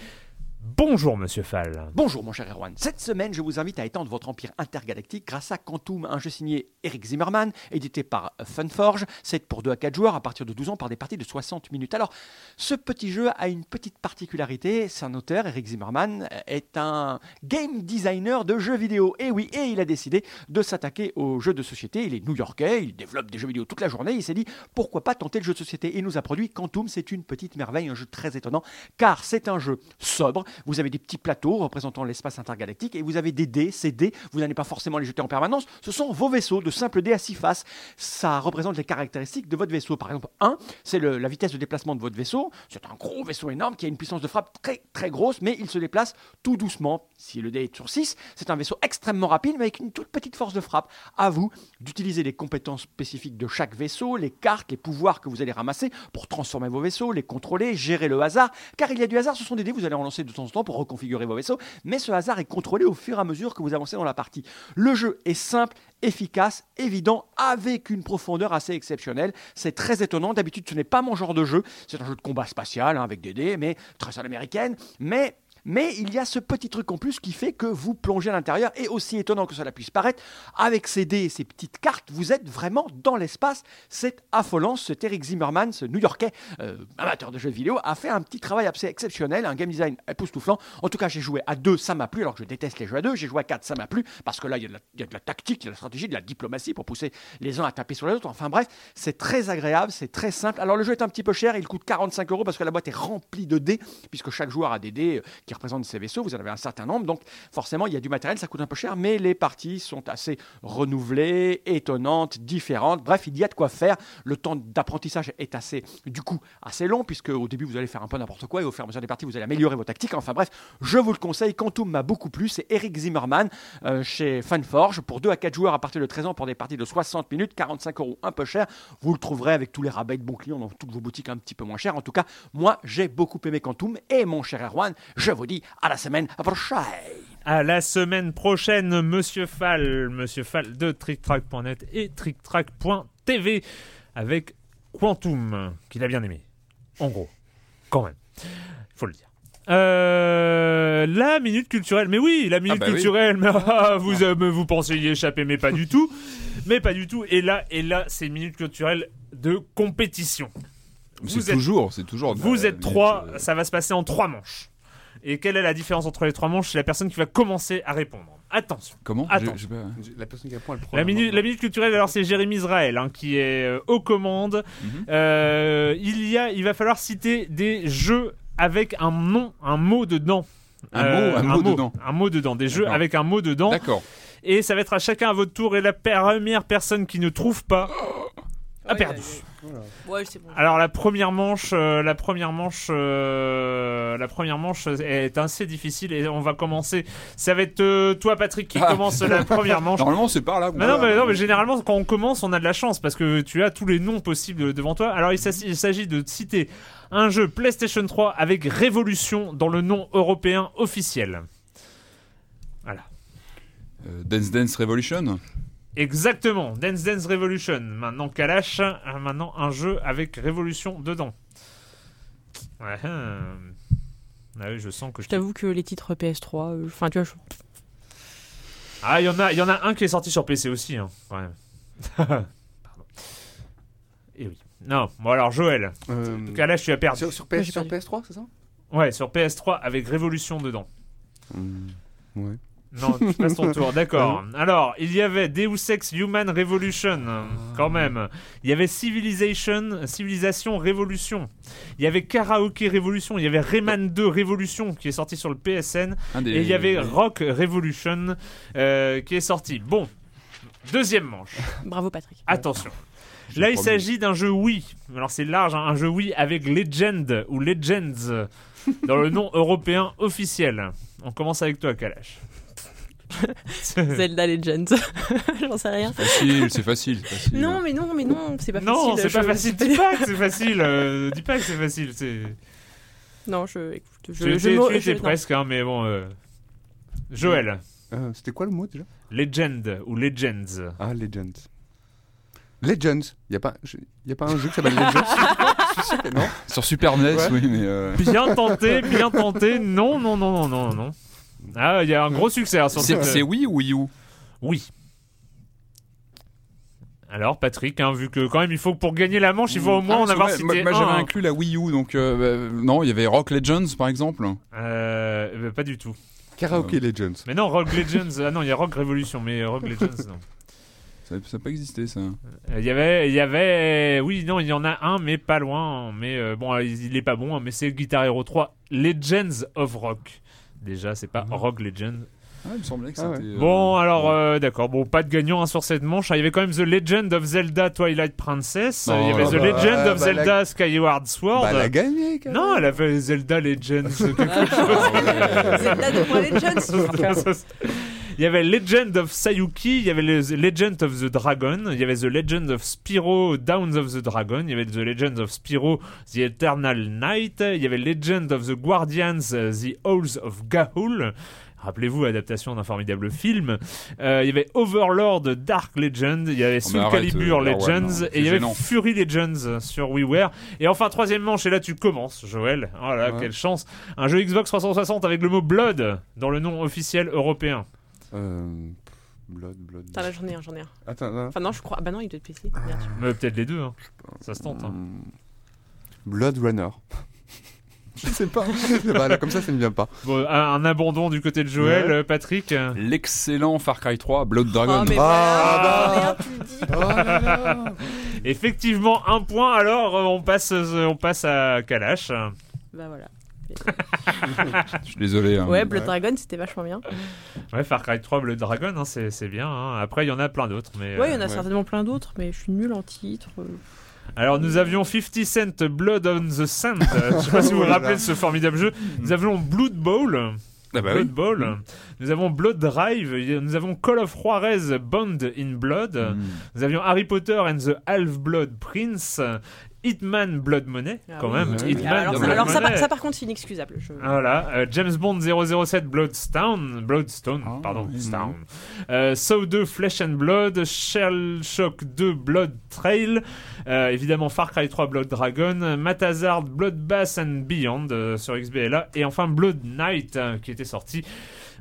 Bonjour Monsieur Fall. Bonjour mon cher Erwan. Cette semaine, je vous invite à étendre votre empire intergalactique grâce à Quantum, un jeu signé Eric Zimmerman, édité par Funforge. C'est pour 2 à 4 joueurs à partir de 12 ans par des parties de 60 minutes. Alors, ce petit jeu a une petite particularité. Son auteur, Eric Zimmerman, est un game designer de jeux vidéo. Et oui, et il a décidé de s'attaquer aux jeux de société. Il est new-yorkais, il développe des jeux vidéo toute la journée. Il s'est dit, pourquoi pas tenter le jeu de société? Il nous a produit Quantum, c'est une petite merveille, un jeu très étonnant, car c'est un jeu sobre, Vous avez des petits plateaux représentant l'espace intergalactique et vous avez des dés. Ces dés, vous n'allez pas forcément les jeter en permanence. Ce sont vos vaisseaux de simples dés à six faces. Ça représente les caractéristiques de votre vaisseau. Par exemple, 1, c'est la vitesse de déplacement de votre vaisseau. C'est un gros vaisseau énorme qui a une puissance de frappe très très grosse, mais il se déplace tout doucement. Si le dé est sur 6, c'est un vaisseau extrêmement rapide, mais avec une toute petite force de frappe. À vous d'utiliser les compétences spécifiques de chaque vaisseau, les cartes, les pouvoirs que vous allez ramasser pour transformer vos vaisseaux, les contrôler, gérer le hasard. Car il y a du hasard, ce sont des dés, vous allez en lancer de temps temps pour reconfigurer vos vaisseaux, mais ce hasard est contrôlé au fur et à mesure que vous avancez dans la partie. Le jeu est simple, efficace, évident, avec une profondeur assez exceptionnelle. C'est très étonnant. D'habitude, ce n'est pas mon genre de jeu. C'est un jeu de combat spatial hein, avec des dés, mais très à l'américaine. Mais mais il y a ce petit truc en plus qui fait que vous plongez à l'intérieur, et aussi étonnant que cela puisse paraître, avec ces dés et ces petites cartes, vous êtes vraiment dans l'espace. C'est affolant. Ce Eric Zimmerman, ce New-Yorkais euh, amateur de jeux vidéo, a fait un petit travail assez exceptionnel, un game design époustouflant. En tout cas, j'ai joué à deux, ça m'a plu, alors que je déteste les jeux à deux. J'ai joué à quatre, ça m'a plu, parce que là, il y, a de la, tactique, il y a de la stratégie, de la diplomatie pour pousser les uns à taper sur les autres. Enfin bref, c'est très agréable, c'est très simple. Alors le jeu est un petit peu cher, il coûte 45 euros parce que la boîte est remplie de dés, puisque chaque joueur a des dés euh, qui représentent ses vaisseaux. Vous en avez un certain nombre, donc forcément, il y a du matériel, ça coûte un peu cher, mais les parties sont assez renouvelées, étonnantes, différentes. Bref, il y a de quoi faire. Le temps d'apprentissage est assez, du coup, assez long, puisque au début, vous allez faire un peu n'importe quoi, et au fur et à mesure des parties, vous allez améliorer vos tactiques. Enfin bref, je vous le conseille. Quantum m'a beaucoup plu. C'est Eric Zimmerman euh, chez Funforge pour 2 à 4 joueurs à partir de 13 ans pour des parties de 60 minutes, 45 euros un peu cher. Vous le trouverez avec tous les rabais de bons clients dans toutes vos boutiques un petit peu moins cher. En tout cas, moi, j'ai beaucoup aimé Quantum et mon cher Erwan, je vous dis à la semaine prochaine. À la semaine prochaine, Monsieur Fall, Monsieur Fall de TrickTrack.net et TrickTrack.tv avec Quantum, qu'il a bien aimé. En gros, quand même, il faut le dire. Euh, la minute culturelle, mais oui, la minute bah oui. culturelle, mais (laughs) ah, vous, euh, vous pensez y échapper, mais pas du tout, mais pas du tout. Et là, et là, c'est une minute culturelle de compétition. C'est Vous toujours, c'est toujours. Vous êtes trois, euh, ça va se passer en trois manches. Et quelle est la différence entre les trois manches? C'est la personne qui va commencer à répondre. Attention. Comment? J'ai pas- La personne qui apprend, elle prend La minute, la minute culturelle, alors c'est Jérémy Israël hein, qui est euh, aux commandes. Mhm. Euh, il y a, il va falloir citer des jeux avec un nom, un mot dedans. Un mot- un mot dedans. Un mot dedans. Des jeux avec un mot dedans. D'accord. Et ça va être à chacun à votre tour. Et la première personne qui ne trouve pas a perdu. Ouais, c'est bon. Alors la première manche, euh, la première manche, euh, la première manche est assez difficile et on va commencer. Ça va être euh, toi, Patrick, qui Ah. commence la première manche. Normalement, c'est par là. Mais non, mais, non, mais généralement, quand on commence, on a de la chance parce que tu as tous les noms possibles devant toi. Alors, il s'agit il s'agit de citer un jeu PlayStation 3 avec Révolution dans le nom européen officiel. Voilà. Euh, Dance Dance Revolution? Exactement, Dance Dance Revolution. Maintenant, Kalash, euh, maintenant un jeu avec Révolution dedans. Ouais. euh. Ah oui, je sens que je Je t'avoue que les titres PS3, euh, enfin tu vois, je- Ah, il y en a, il y en a un qui est sorti sur PC aussi, hein, quand même. (laughs) Pardon. Et oui. Non, bon alors Joël. Euh, Kalash, tu as perdu. sur, sur, Moi, PS, j'ai sur perdu. PS3, c'est ça? Ouais, sur PS3 avec Révolution dedans. Hum, Ouais. Non, tu passes ton tour, d'accord. Alors, il y avait Deus Ex Human Revolution, quand même. Il y avait Civilization, Civilisation Révolution. Il y avait Karaoke Révolution. Il y avait Rayman 2 Révolution qui est sorti sur le PSN. Des- Et il y avait Rock Revolution euh, qui est sorti. Bon, deuxième manche. (laughs) bravo Patrick. Attention. Là, il s'agit d'un jeu Wii. Alors, c'est large, hein, un jeu Wii avec Legend ou Legends dans le nom européen officiel. On commence avec toi, Kalash. (laughs) Zelda Legends. (laughs) J'en sais rien. Facile, c'est facile, c'est facile. Non, mais non, mais non, c'est pas non, facile. c'est pas je- facile. Dis pas que c'est facile. euh, dis pas que c'est facile. C'est... Non, je écoute, je, je, je- non. presque, hein, mais bon. euh, Joël, Euh, C'était quoi le mot déjà? Legend ou Legends. Ah, Legends. Legends. Il n'y a, pas- je- y a pas un jeu qui s'appelle Legends? (laughs) Je non. Sur Super NES, Ouais. oui, mais. euh, Bien tenté, bien tenté. Non, non, non, non, non, non. Ah, il y a un gros succès hein, sur C'est cette- c'est Wii ou Wii U Oui. Alors, Patrick, hein, vu que quand même, il faut pour gagner la manche, il faut au moins Ah, en c'est avoir vrai, cité Moi, moi, un, j'avais inclus la Wii U, donc. euh, bah, non, il y avait Rock Legends, par exemple. Euh, bah, pas du tout. Karaoke Legends. Mais non, Rogue Legends. Ah non, il y a Rogue Revolution, mais Rogue Legends, non. (laughs) Ça n'a pas existé, ça. Il y avait, il y avait, oui, non, il y en a un, mais pas loin. Mais euh, bon, il, il est pas bon, hein, mais c'est Guitar Hero 3 Legends of Rock. Déjà, c'est pas Rock Legends. Ah, il me semblait que Ah ouais. euh, Bon, alors, euh, d'accord, bon, pas de gagnant hein, sur cette manche. Il y avait quand même The Legend of Zelda Twilight Princess. Non, il y avait bah, The bah, Legend of bah, Zelda Skyward Sword. Bah, elle a gagné, quand non, même. elle avait Zelda Legends. quelque (laughs) Zelda de Legends. (laughs) (laughs) Il y avait Legend of Sayuki, il y avait The Legend of the Dragon, il y avait The Legend of Spyro Downs of the Dragon, il y avait The Legend of Spyro The Eternal Night, il y avait Legend of the Guardians The Halls of Gahul. Rappelez-vous, adaptation d'un formidable film. Euh, il y avait Overlord Dark Legend, il y avait Oh, Soul mais arrête, Calibur euh, Legends, et il y avait. Fury Legends sur WiiWare. Et enfin, troisième manche, et là tu commences, Joël. Oh là, Ouais. quelle chance. Un jeu Xbox 360 avec le mot Blood dans le nom officiel européen. Euh, Blood, Blood. Attends, là, j'en ai un, j'en ai un. Attends, non. Enfin, non, je crois. Ah, bah non, il doit être PC. Merde. Mais peut-être les deux, hein. ça se tente. hein. Hmm. Blood Runner. (laughs) Je sais pas. (laughs) Bah, là, comme ça, ça ne vient pas. Bon, un, un abandon du côté de Joël, Ouais. Patrick. L'excellent Far Cry 3, Blood Dragon. Oh, mais Ah, voilà. Merde, tu le dis. Oh là là. Effectivement, un point. Alors, on passe, on passe à Kalash. Bah voilà. Je suis désolé. hein. Ouais, Blood Dragon, c'était vachement bien. Ouais, Far Cry 3 Blood Dragon, hein, c'est c'est bien. hein. Après, il y en a plein d'autres. Mais, Ouais, il y en a euh, certainement plein d'autres, mais je suis nulle en titre. Alors, nous avions 50 Cent Blood on the Sand. (laughs) Je sais pas si vous vous rappelez de ce formidable jeu. Nous avions Blood Bowl. Ah bah Blood oui. Bowl. Nous avons Blood Drive. Nous avons Call of Juarez Bond in Blood. Mm. Nous avions Harry Potter and the Half-Blood Prince. Hitman Blood Money, Ah quand oui. même. Hitman alors, Blood alors ça, Money. par- ça, par contre, c'est inexcusable. Je... Voilà, euh, James Bond 007 Bloodstone, Bloodstone, Ah, pardon, oui. Stone. Euh, Saw 2 Flesh and Blood, Shell Shock 2 Blood Trail, euh, évidemment Far Cry 3 Blood Dragon, Matazard Bloodbath and Beyond euh, sur XBLA, et enfin Blood Knight euh, qui était sorti.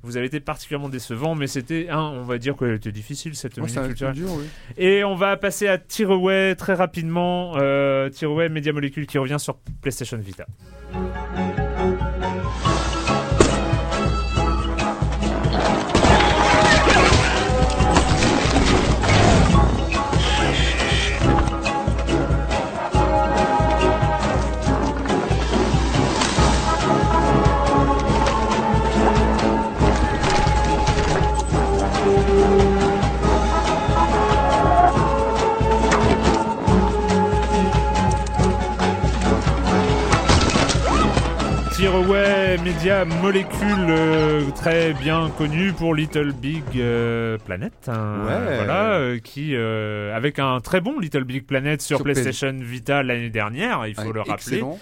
Vous avez été particulièrement décevant, mais c'était, un, on va dire qu'elle était difficile cette un culturelle. dur, oui. Et on va passer à Tearaway très rapidement. Euh, Tearaway Media Molecule qui revient sur PlayStation Vita. Media Molecule, euh, très bien connu pour Little Big euh, Planet. hein, Ouais. Voilà, euh, qui, euh, avec un très bon Little Big Planet sur, Sur PlayStation Vita l'année dernière, il faut le rappeler. excellent.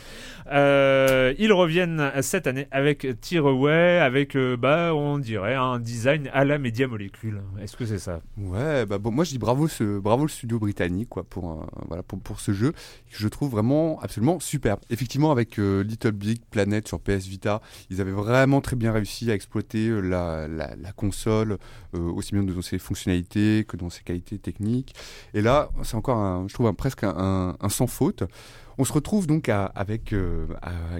Euh, ils reviennent cette année avec Tearaway, avec, euh, bah, on dirait, un design à la Media Molecule. Est-ce que c'est ça? Ouais, bah moi je dis bravo ce bravo le studio britannique quoi pour euh, voilà pour, pour ce jeu que je trouve vraiment absolument superbe. Effectivement avec Little Big Planet sur PS Vita, ils avaient vraiment très bien réussi à exploiter la, la, console aussi bien dans ses fonctionnalités que dans ses qualités techniques. Et là, c'est encore je trouve un- presque un, un- un sans faute. On se retrouve donc à, avec euh,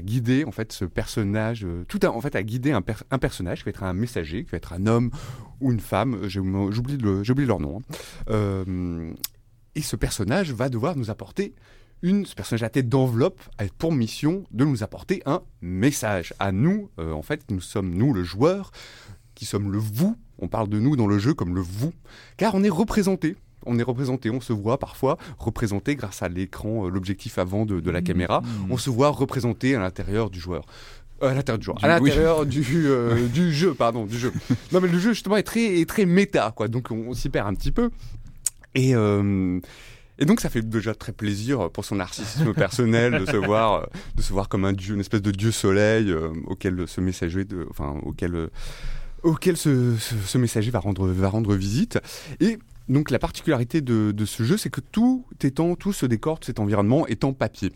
guider en fait ce personnage, euh, tout en fait à guider un, per- un personnage qui va être un messager, qui va être un homme ou une femme, j'oublie leur nom. hein. Euh, et ce personnage va devoir nous apporter une, ce personnage à tête d'enveloppe a pour mission de nous apporter un message à nous. en fait, nous sommes nous le joueur, qui sommes le vous. On parle de nous dans le jeu comme le vous, car on est représenté. On est représenté, on se voit parfois représenté grâce à l'écran, euh, l'objectif avant de, de la caméra. Mmh. On se voit représenté à l'intérieur du joueur. Euh, à l'intérieur du à l'intérieur du, (laughs) euh, du jeu, pardon, du jeu. Non, mais le jeu, justement, est très, est très méta, quoi. Donc, on, on s'y perd un petit peu. Et, euh, et donc, ça fait déjà très plaisir pour son narcissisme (laughs) personnel de se voir, de se voir comme un dieu, une espèce de dieu soleil auquel ce messager, de, enfin, auquel, auquel ce, ce, ce messager va rendre, va rendre visite. Et donc, la particularité de, de ce jeu, c'est que tout étant, tout ce décor, tout cet environnement est en papier.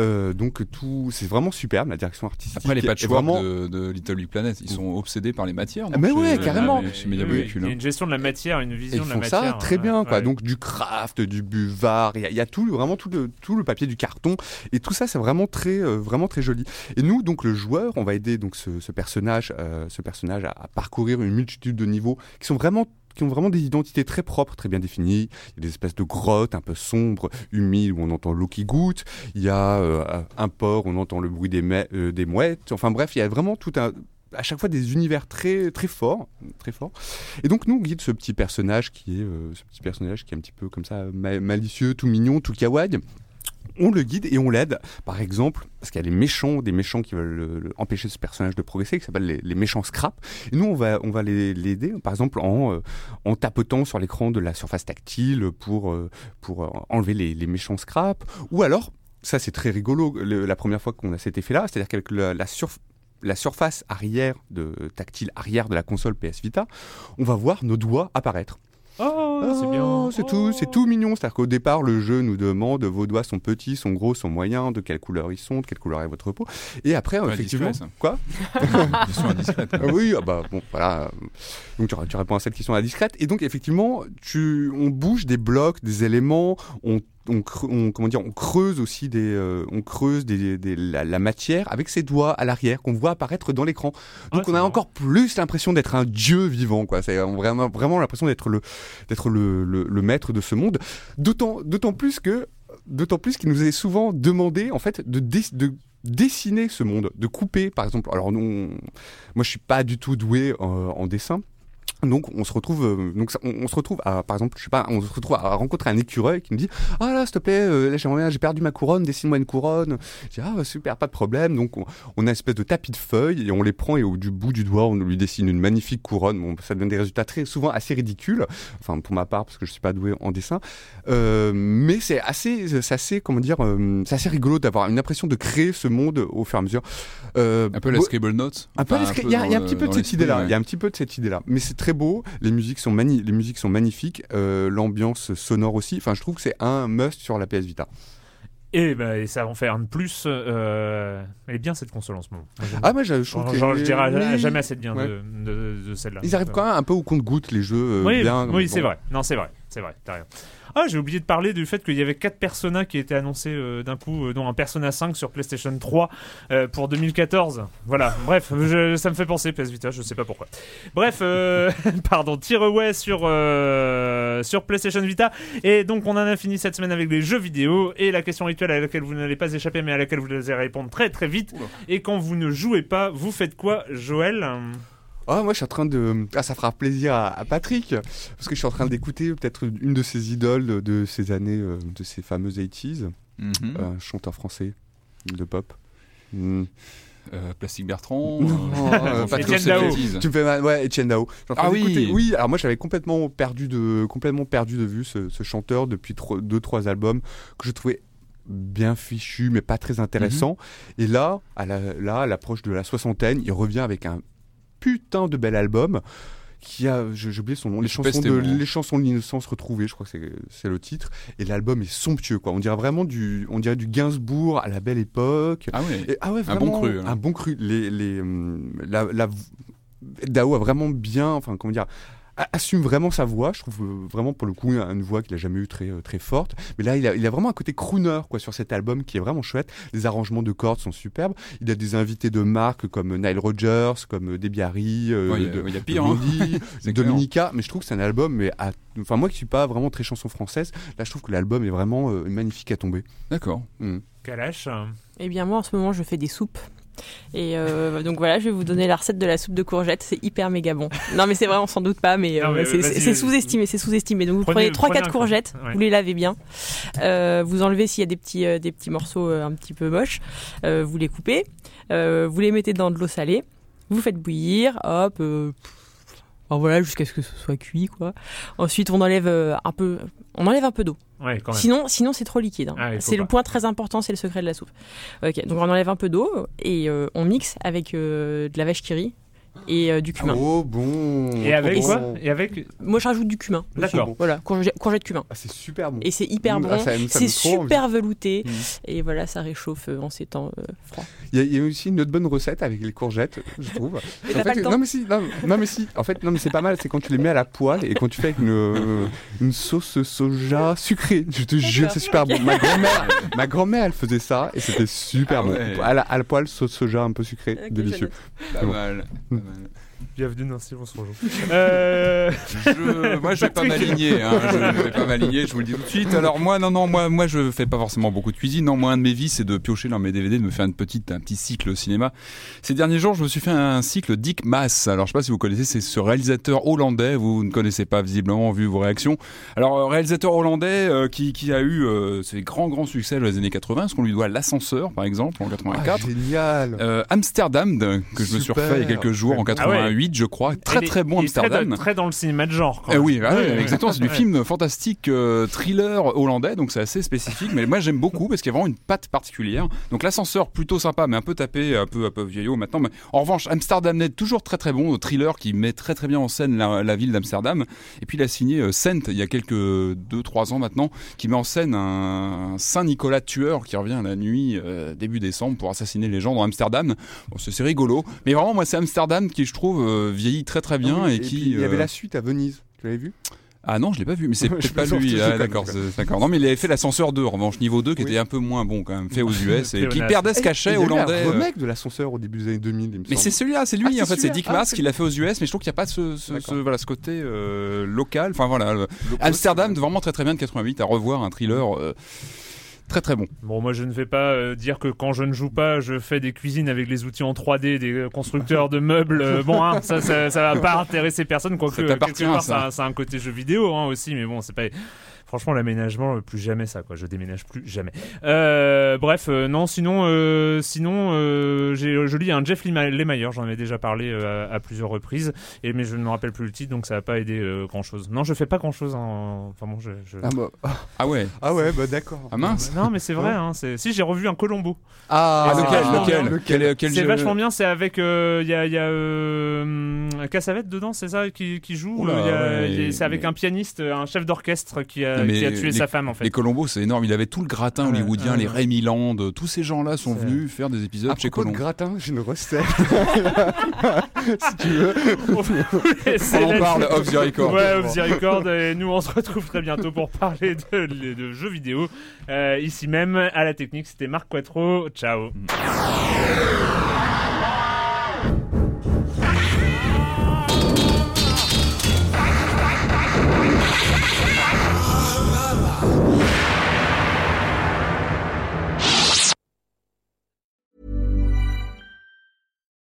Euh, donc, tout, c'est vraiment superbe, la direction artistique. Après, les patchwork vraiment de, de Little Big Planet, ils sont obsédés par les matières. Ah, mais chez- ouais, carrément. Chez Oui, Molecule, Il y a une gestion de la matière, une vision ils de la font matière. ça très bien, ouais, quoi. ouais. Donc du craft, du buvard, il y a, il y a tout, vraiment tout le, tout le papier du carton, et tout ça, c'est vraiment très, euh, vraiment très joli. Et nous, donc le joueur, on va aider donc ce, ce personnage, euh, ce personnage à, à parcourir une multitude de niveaux qui sont vraiment qui ont vraiment des identités très propres, très bien définies. Il y a des espèces de grottes un peu sombres, humides, où on entend l'eau qui goutte. Il y a euh, un port où on entend le bruit des, euh, des mouettes. Enfin bref, il y a vraiment tout un à chaque fois des univers très très forts, très forts. Et donc nous on guide ce petit personnage qui est ce petit personnage qui est un petit peu comme ça malicieux, tout mignon, tout kawaii on le guide et on l'aide. Par exemple, parce qu'il y a les méchants, des méchants qui veulent empêcher ce personnage de progresser, qui s'appellent les, méchants scrap. Et nous, on va, on va l'aider, par exemple, en, euh, en tapotant sur l'écran de la surface tactile pour, euh, pour euh, enlever les, méchants scrap. Ou alors, ça c'est très rigolo, la première fois qu'on a cet effet-là, c'est-à-dire qu'avec la, la, la surface arrière de tactile arrière de la console PS Vita, on va voir nos doigts apparaître. Oh, c'est bien. Oh, c'est tout, c'est tout mignon. C'est-à-dire qu'au départ, le jeu nous demande vos doigts sont petits, sont gros, sont moyens, de quelle couleur ils sont, de quelle couleur est votre peau. Et après, effectivement, quoi (laughs) Ils sont indiscrètes. Ah oui, ah bah bon, voilà. Donc tu, tu, réponds à cette question indiscrète. Et donc effectivement, tu, on bouge des blocs, des éléments, on on, comment dire, on creuse aussi des, euh, on creuse des, la, matière avec ses doigts à l'arrière qu'on voit apparaître dans l'écran. Donc on a encore plus l'impression d'être un dieu vivant, quoi. C'est vraiment, vraiment l'impression d'être le, d'être le, le, maître de ce monde. D'autant, d'autant plus que, d'autant plus qu'il nous est souvent demandé, en fait, de, de dessiner ce monde, de couper, par exemple. Alors non, moi je suis pas du tout doué en dessin. Donc on se retrouve, euh, donc on, se retrouve à, par exemple, je sais pas, on se retrouve à rencontrer un écureuil qui me dit ah là s'il te plaît, euh, j'aimerais j'ai perdu ma couronne, dessine-moi une couronne. Je dis ah super, pas de problème. Donc on, a une espèce de tapis de feuilles et on les prend et au du bout du doigt on lui dessine une magnifique couronne. Bon, ça donne des résultats très souvent assez ridicules. Enfin pour ma part parce que je suis pas doué en dessin, euh, mais c'est assez, c'est assez comment dire, c'est assez rigolo d'avoir une impression de créer ce monde au fur et à mesure. un peu la Scribble Notes. Un peu, il y, a un petit peu de cette idée là. Il y a un petit peu de cette idée là, mais c'est très beau, les musiques sont, les musiques sont magnifiques, euh, l'ambiance sonore aussi. Enfin, je trouve que c'est un must sur la PS Vita. Et, bah, et ça en fait un de plus. Euh, elle est bien cette console en ce moment. Ah, moi je, trouve genre, je dirais jamais assez de bien de, celle-là. Ils arrivent quand même un peu au compte-goutte les jeux. Euh, oui, bien, oui c'est vrai. Non, c'est vrai. C'est vrai. T'as rien. Ah, j'ai oublié de parler du fait qu'il y avait 4 Persona qui étaient annoncés euh, d'un coup, euh, dont un Persona 5 sur PlayStation 3 euh, pour 2014. Voilà, bref, ça me fait penser PS Vita, je sais pas pourquoi. Bref, (laughs) pardon, away sur, sur PlayStation Vita. Et donc, on en a fini cette semaine avec les jeux vidéo. Et la question rituelle à laquelle vous n'allez pas échapper, mais à laquelle vous allez répondre très très vite. Et quand vous ne jouez pas, vous faites quoi, Joël? Oh, moi, je suis en train de. Ah, ça fera plaisir à, Patrick, parce que je suis en train d'écouter peut-être une de ses idoles de ces années, euh, de ces fameuses 80s. Mhm. Un chanteur français de pop. Hmm. Euh, Plastique Bertrand, euh, (laughs) Etienne Dao. Tu mal, ouais, Etienne Dao. Ah oui, oui. Alors moi j'avais complètement perdu de complètement perdu de vue ce, chanteur depuis deux trois albums que je trouvais bien fichu mais pas très intéressant. Mhm. Et là, à là, à l'approche de la soixantaine, il revient avec un putain de bel album qui a, j'ai oublié son nom, les chansons, de, les chansons de l'innocence retrouvées, je crois que c'est le titre, et l'album est somptueux, quoi. On dirait vraiment du, on dirait du Gainsbourg à la belle époque. Ah ouais. ah ouais, vraiment, un bon cru. Hein. Un bon cru. Les, les, hum, la, la, Dao a vraiment bien, enfin comment dire, assume vraiment sa voix. Je trouve euh, vraiment pour le coup une voix qu'il a jamais eu très euh, très forte. Mais là, il a, il a, vraiment un côté crooner quoi sur cet album qui est vraiment chouette. Les arrangements de cordes sont superbes. Il a des invités de marque comme Nile Rodgers, comme Debbie Harry, euh, il y a pire, hein. (laughs) Dominica. Mais je trouve que c'est un album, mais enfin moi qui suis pas vraiment très chanson française, là je trouve que l'album est vraiment magnifique à tomber. D'accord. Mm. Kalash. Eh bien moi en ce moment je fais des soupes. Et euh, donc voilà, je vais vous donner la recette de la soupe de courgettes. C'est hyper méga bon. Non, mais c'est vrai, on s'en doute pas, mais, euh, c'est sous-estimé. C'est sous-estimé. Donc vous prenez, 3-4 courgettes, vous les lavez bien. Euh, vous enlevez s'il y a des petits, des petits morceaux un petit peu moches. vous les coupez. vous les mettez dans de l'eau salée. Vous faites bouillir. Hop. Voilà, jusqu'à ce que ce soit cuit, quoi. Ensuite, on enlève un peu, on enlève un peu d'eau. Sinon, sinon c'est trop liquide. Hein. Ah, c'est le point très important, c'est le secret de la soupe. Ok, donc on enlève un peu d'eau et euh, on mixe avec euh, de la vache qui rit et euh, du cumin. Oh bon. Et avec quoi Et avec Moi je rajoute du cumin. D'accord. Voilà, courgette, courgette cumin. Ah, c'est super bon. Et c'est hyper mmh, bon. Ah, c'est super velouté mmh. et voilà, ça réchauffe en ces temps froids. Il y, a aussi une autre bonne recette avec les courgettes, je trouve. en fait, non mais si, non, mais si. En fait, non mais c'est pas mal. C'est quand tu les mets à la poêle et quand tu fais avec une, une sauce soja sucrée. Je te jure, c'est super bon. Ma grand-mère, ma grand-mère, elle faisait ça et c'était super bon. À la, à la poêle, sauce soja un peu sucrée, délicieux. Pas mal. Mmh. Bienvenue dans Silence Rouge. Euh... Je, moi, je vais (laughs) pas m'aligner. Hein, je ne vais pas m'aligner, je vous le dis tout de suite. Alors moi, non, non, moi, moi, je fais pas forcément beaucoup de cuisine. Non, moi, un de mes vies, c'est de piocher dans mes DVD, de me faire une petite, un petit cycle au cinéma. Ces derniers jours, je me suis fait un cycle Dick Mass. Alors, je sais pas si vous connaissez, c'est ce réalisateur hollandais. Vous ne connaissez pas visiblement vu vos réactions. Alors, euh, réalisateur hollandais euh, qui, qui a eu euh, ses grands, grands succès dans les années 80. Ce qu'on lui doit l'ascenseur, par exemple, en 84. Ah, génial. Euh, Amsterdam, que je me suis refait il y a quelques jours, en 88, je crois. Très, est- très bon très Amsterdam. dans- Très, dans le cinéma de genre. quand Eh même. oui, ah ouais, Ouais, exactement. C'est du (laughs) film fantastique euh, thriller hollandais, donc c'est assez spécifique. Mais moi j'aime beaucoup parce qu'il y a vraiment une patte particulière. Donc l'ascenseur plutôt sympa, mais un peu tapé, un peu un peu vieillot maintenant. Mais en revanche, Amsterdam Net toujours très très bon, thriller qui met très très bien en scène la, la ville d'Amsterdam. Et puis il a signé euh, Saint il y a quelques deux trois ans maintenant, qui met en scène un, Saint Nicolas tueur qui revient la nuit euh, début décembre pour assassiner les gens dans Amsterdam. Bon, c'est rigolo, mais vraiment moi c'est Amsterdam qui je trouve vieillit très très bien Ah oui, et, qui il y avait euh, la suite à Venise. Tu l'avais vu? Ah non, je l'ai pas vu, mais c'est (laughs) peut-être pas lui. Ah, d'accord, d'accord. Non, mais il avait fait l'ascenseur 2, en revanche, niveau 2, qui Oui. était un peu moins bon quand même, fait aux (laughs) US, et qui perdait ce Et- cachet hollandais. un euh. remake de l'ascenseur au début des années 2000, il me Mais c'est celui-là, c'est lui Ah, en fait, c'est. Dick Ah, Maas c'est- qui l'a fait aux US, mais je trouve qu'il n'y a pas ce, ce, D'accord. ce- voilà, ce côté euh, local. Enfin voilà, le- Amsterdam, vraiment très très bien de 88, à revoir un thriller euh, très très bon. Bon, moi, je ne vais pas euh, dire que quand je ne joue pas, je fais des cuisines avec les outils en 3D des euh, constructeurs de meubles. Euh, bon, hein, ça, ça, ça va pas intéresser personne, quoique quelque part, ça. a un côté jeu vidéo hein, aussi, mais bon, c'est pas. Franchement, l'aménagement, euh, plus jamais ça, quoi. Je déménage plus jamais. Euh, bref, euh, non, sinon, euh, sinon, euh, j'ai, je lis un Jeff Lema- Lemire, j'en avais déjà parlé euh, à, à plusieurs reprises, et mais je ne me rappelle plus le titre, donc ça va pas aider grand chose. Non, je fais pas grand chose. Enfin bon, je. je- Ah, bah, (laughs) Ah ouais, ah ouais, bah d'accord. ah mince. Non, mais c'est vrai. Hein. Si j'ai revu un Colombo. Ah, Ah, lequel, lequel, bien. Quel- quel C'est vachement bien, c'est avec. Il y a, y a Cassavette dedans, c'est ça qui, qui joue ouais, C'est avec mais- un pianiste, un chef d'orchestre qui a, mais qui a tué les- sa femme en fait. Les Colombo, c'est énorme. Il avait tout le gratin Ouais, hollywoodien, ouais, les. Rémy Land, tous ces gens-là sont venus faire des épisodes À chez Colombo. gratin, j'ai une recette. (laughs) si tu veux. On en parle off the record. Ouais, off the record. Et nous, on se retrouve très bientôt pour parler de, de jeux vidéo. Euh, ici même, à la technique, c'était Marc Quattro. Ciao.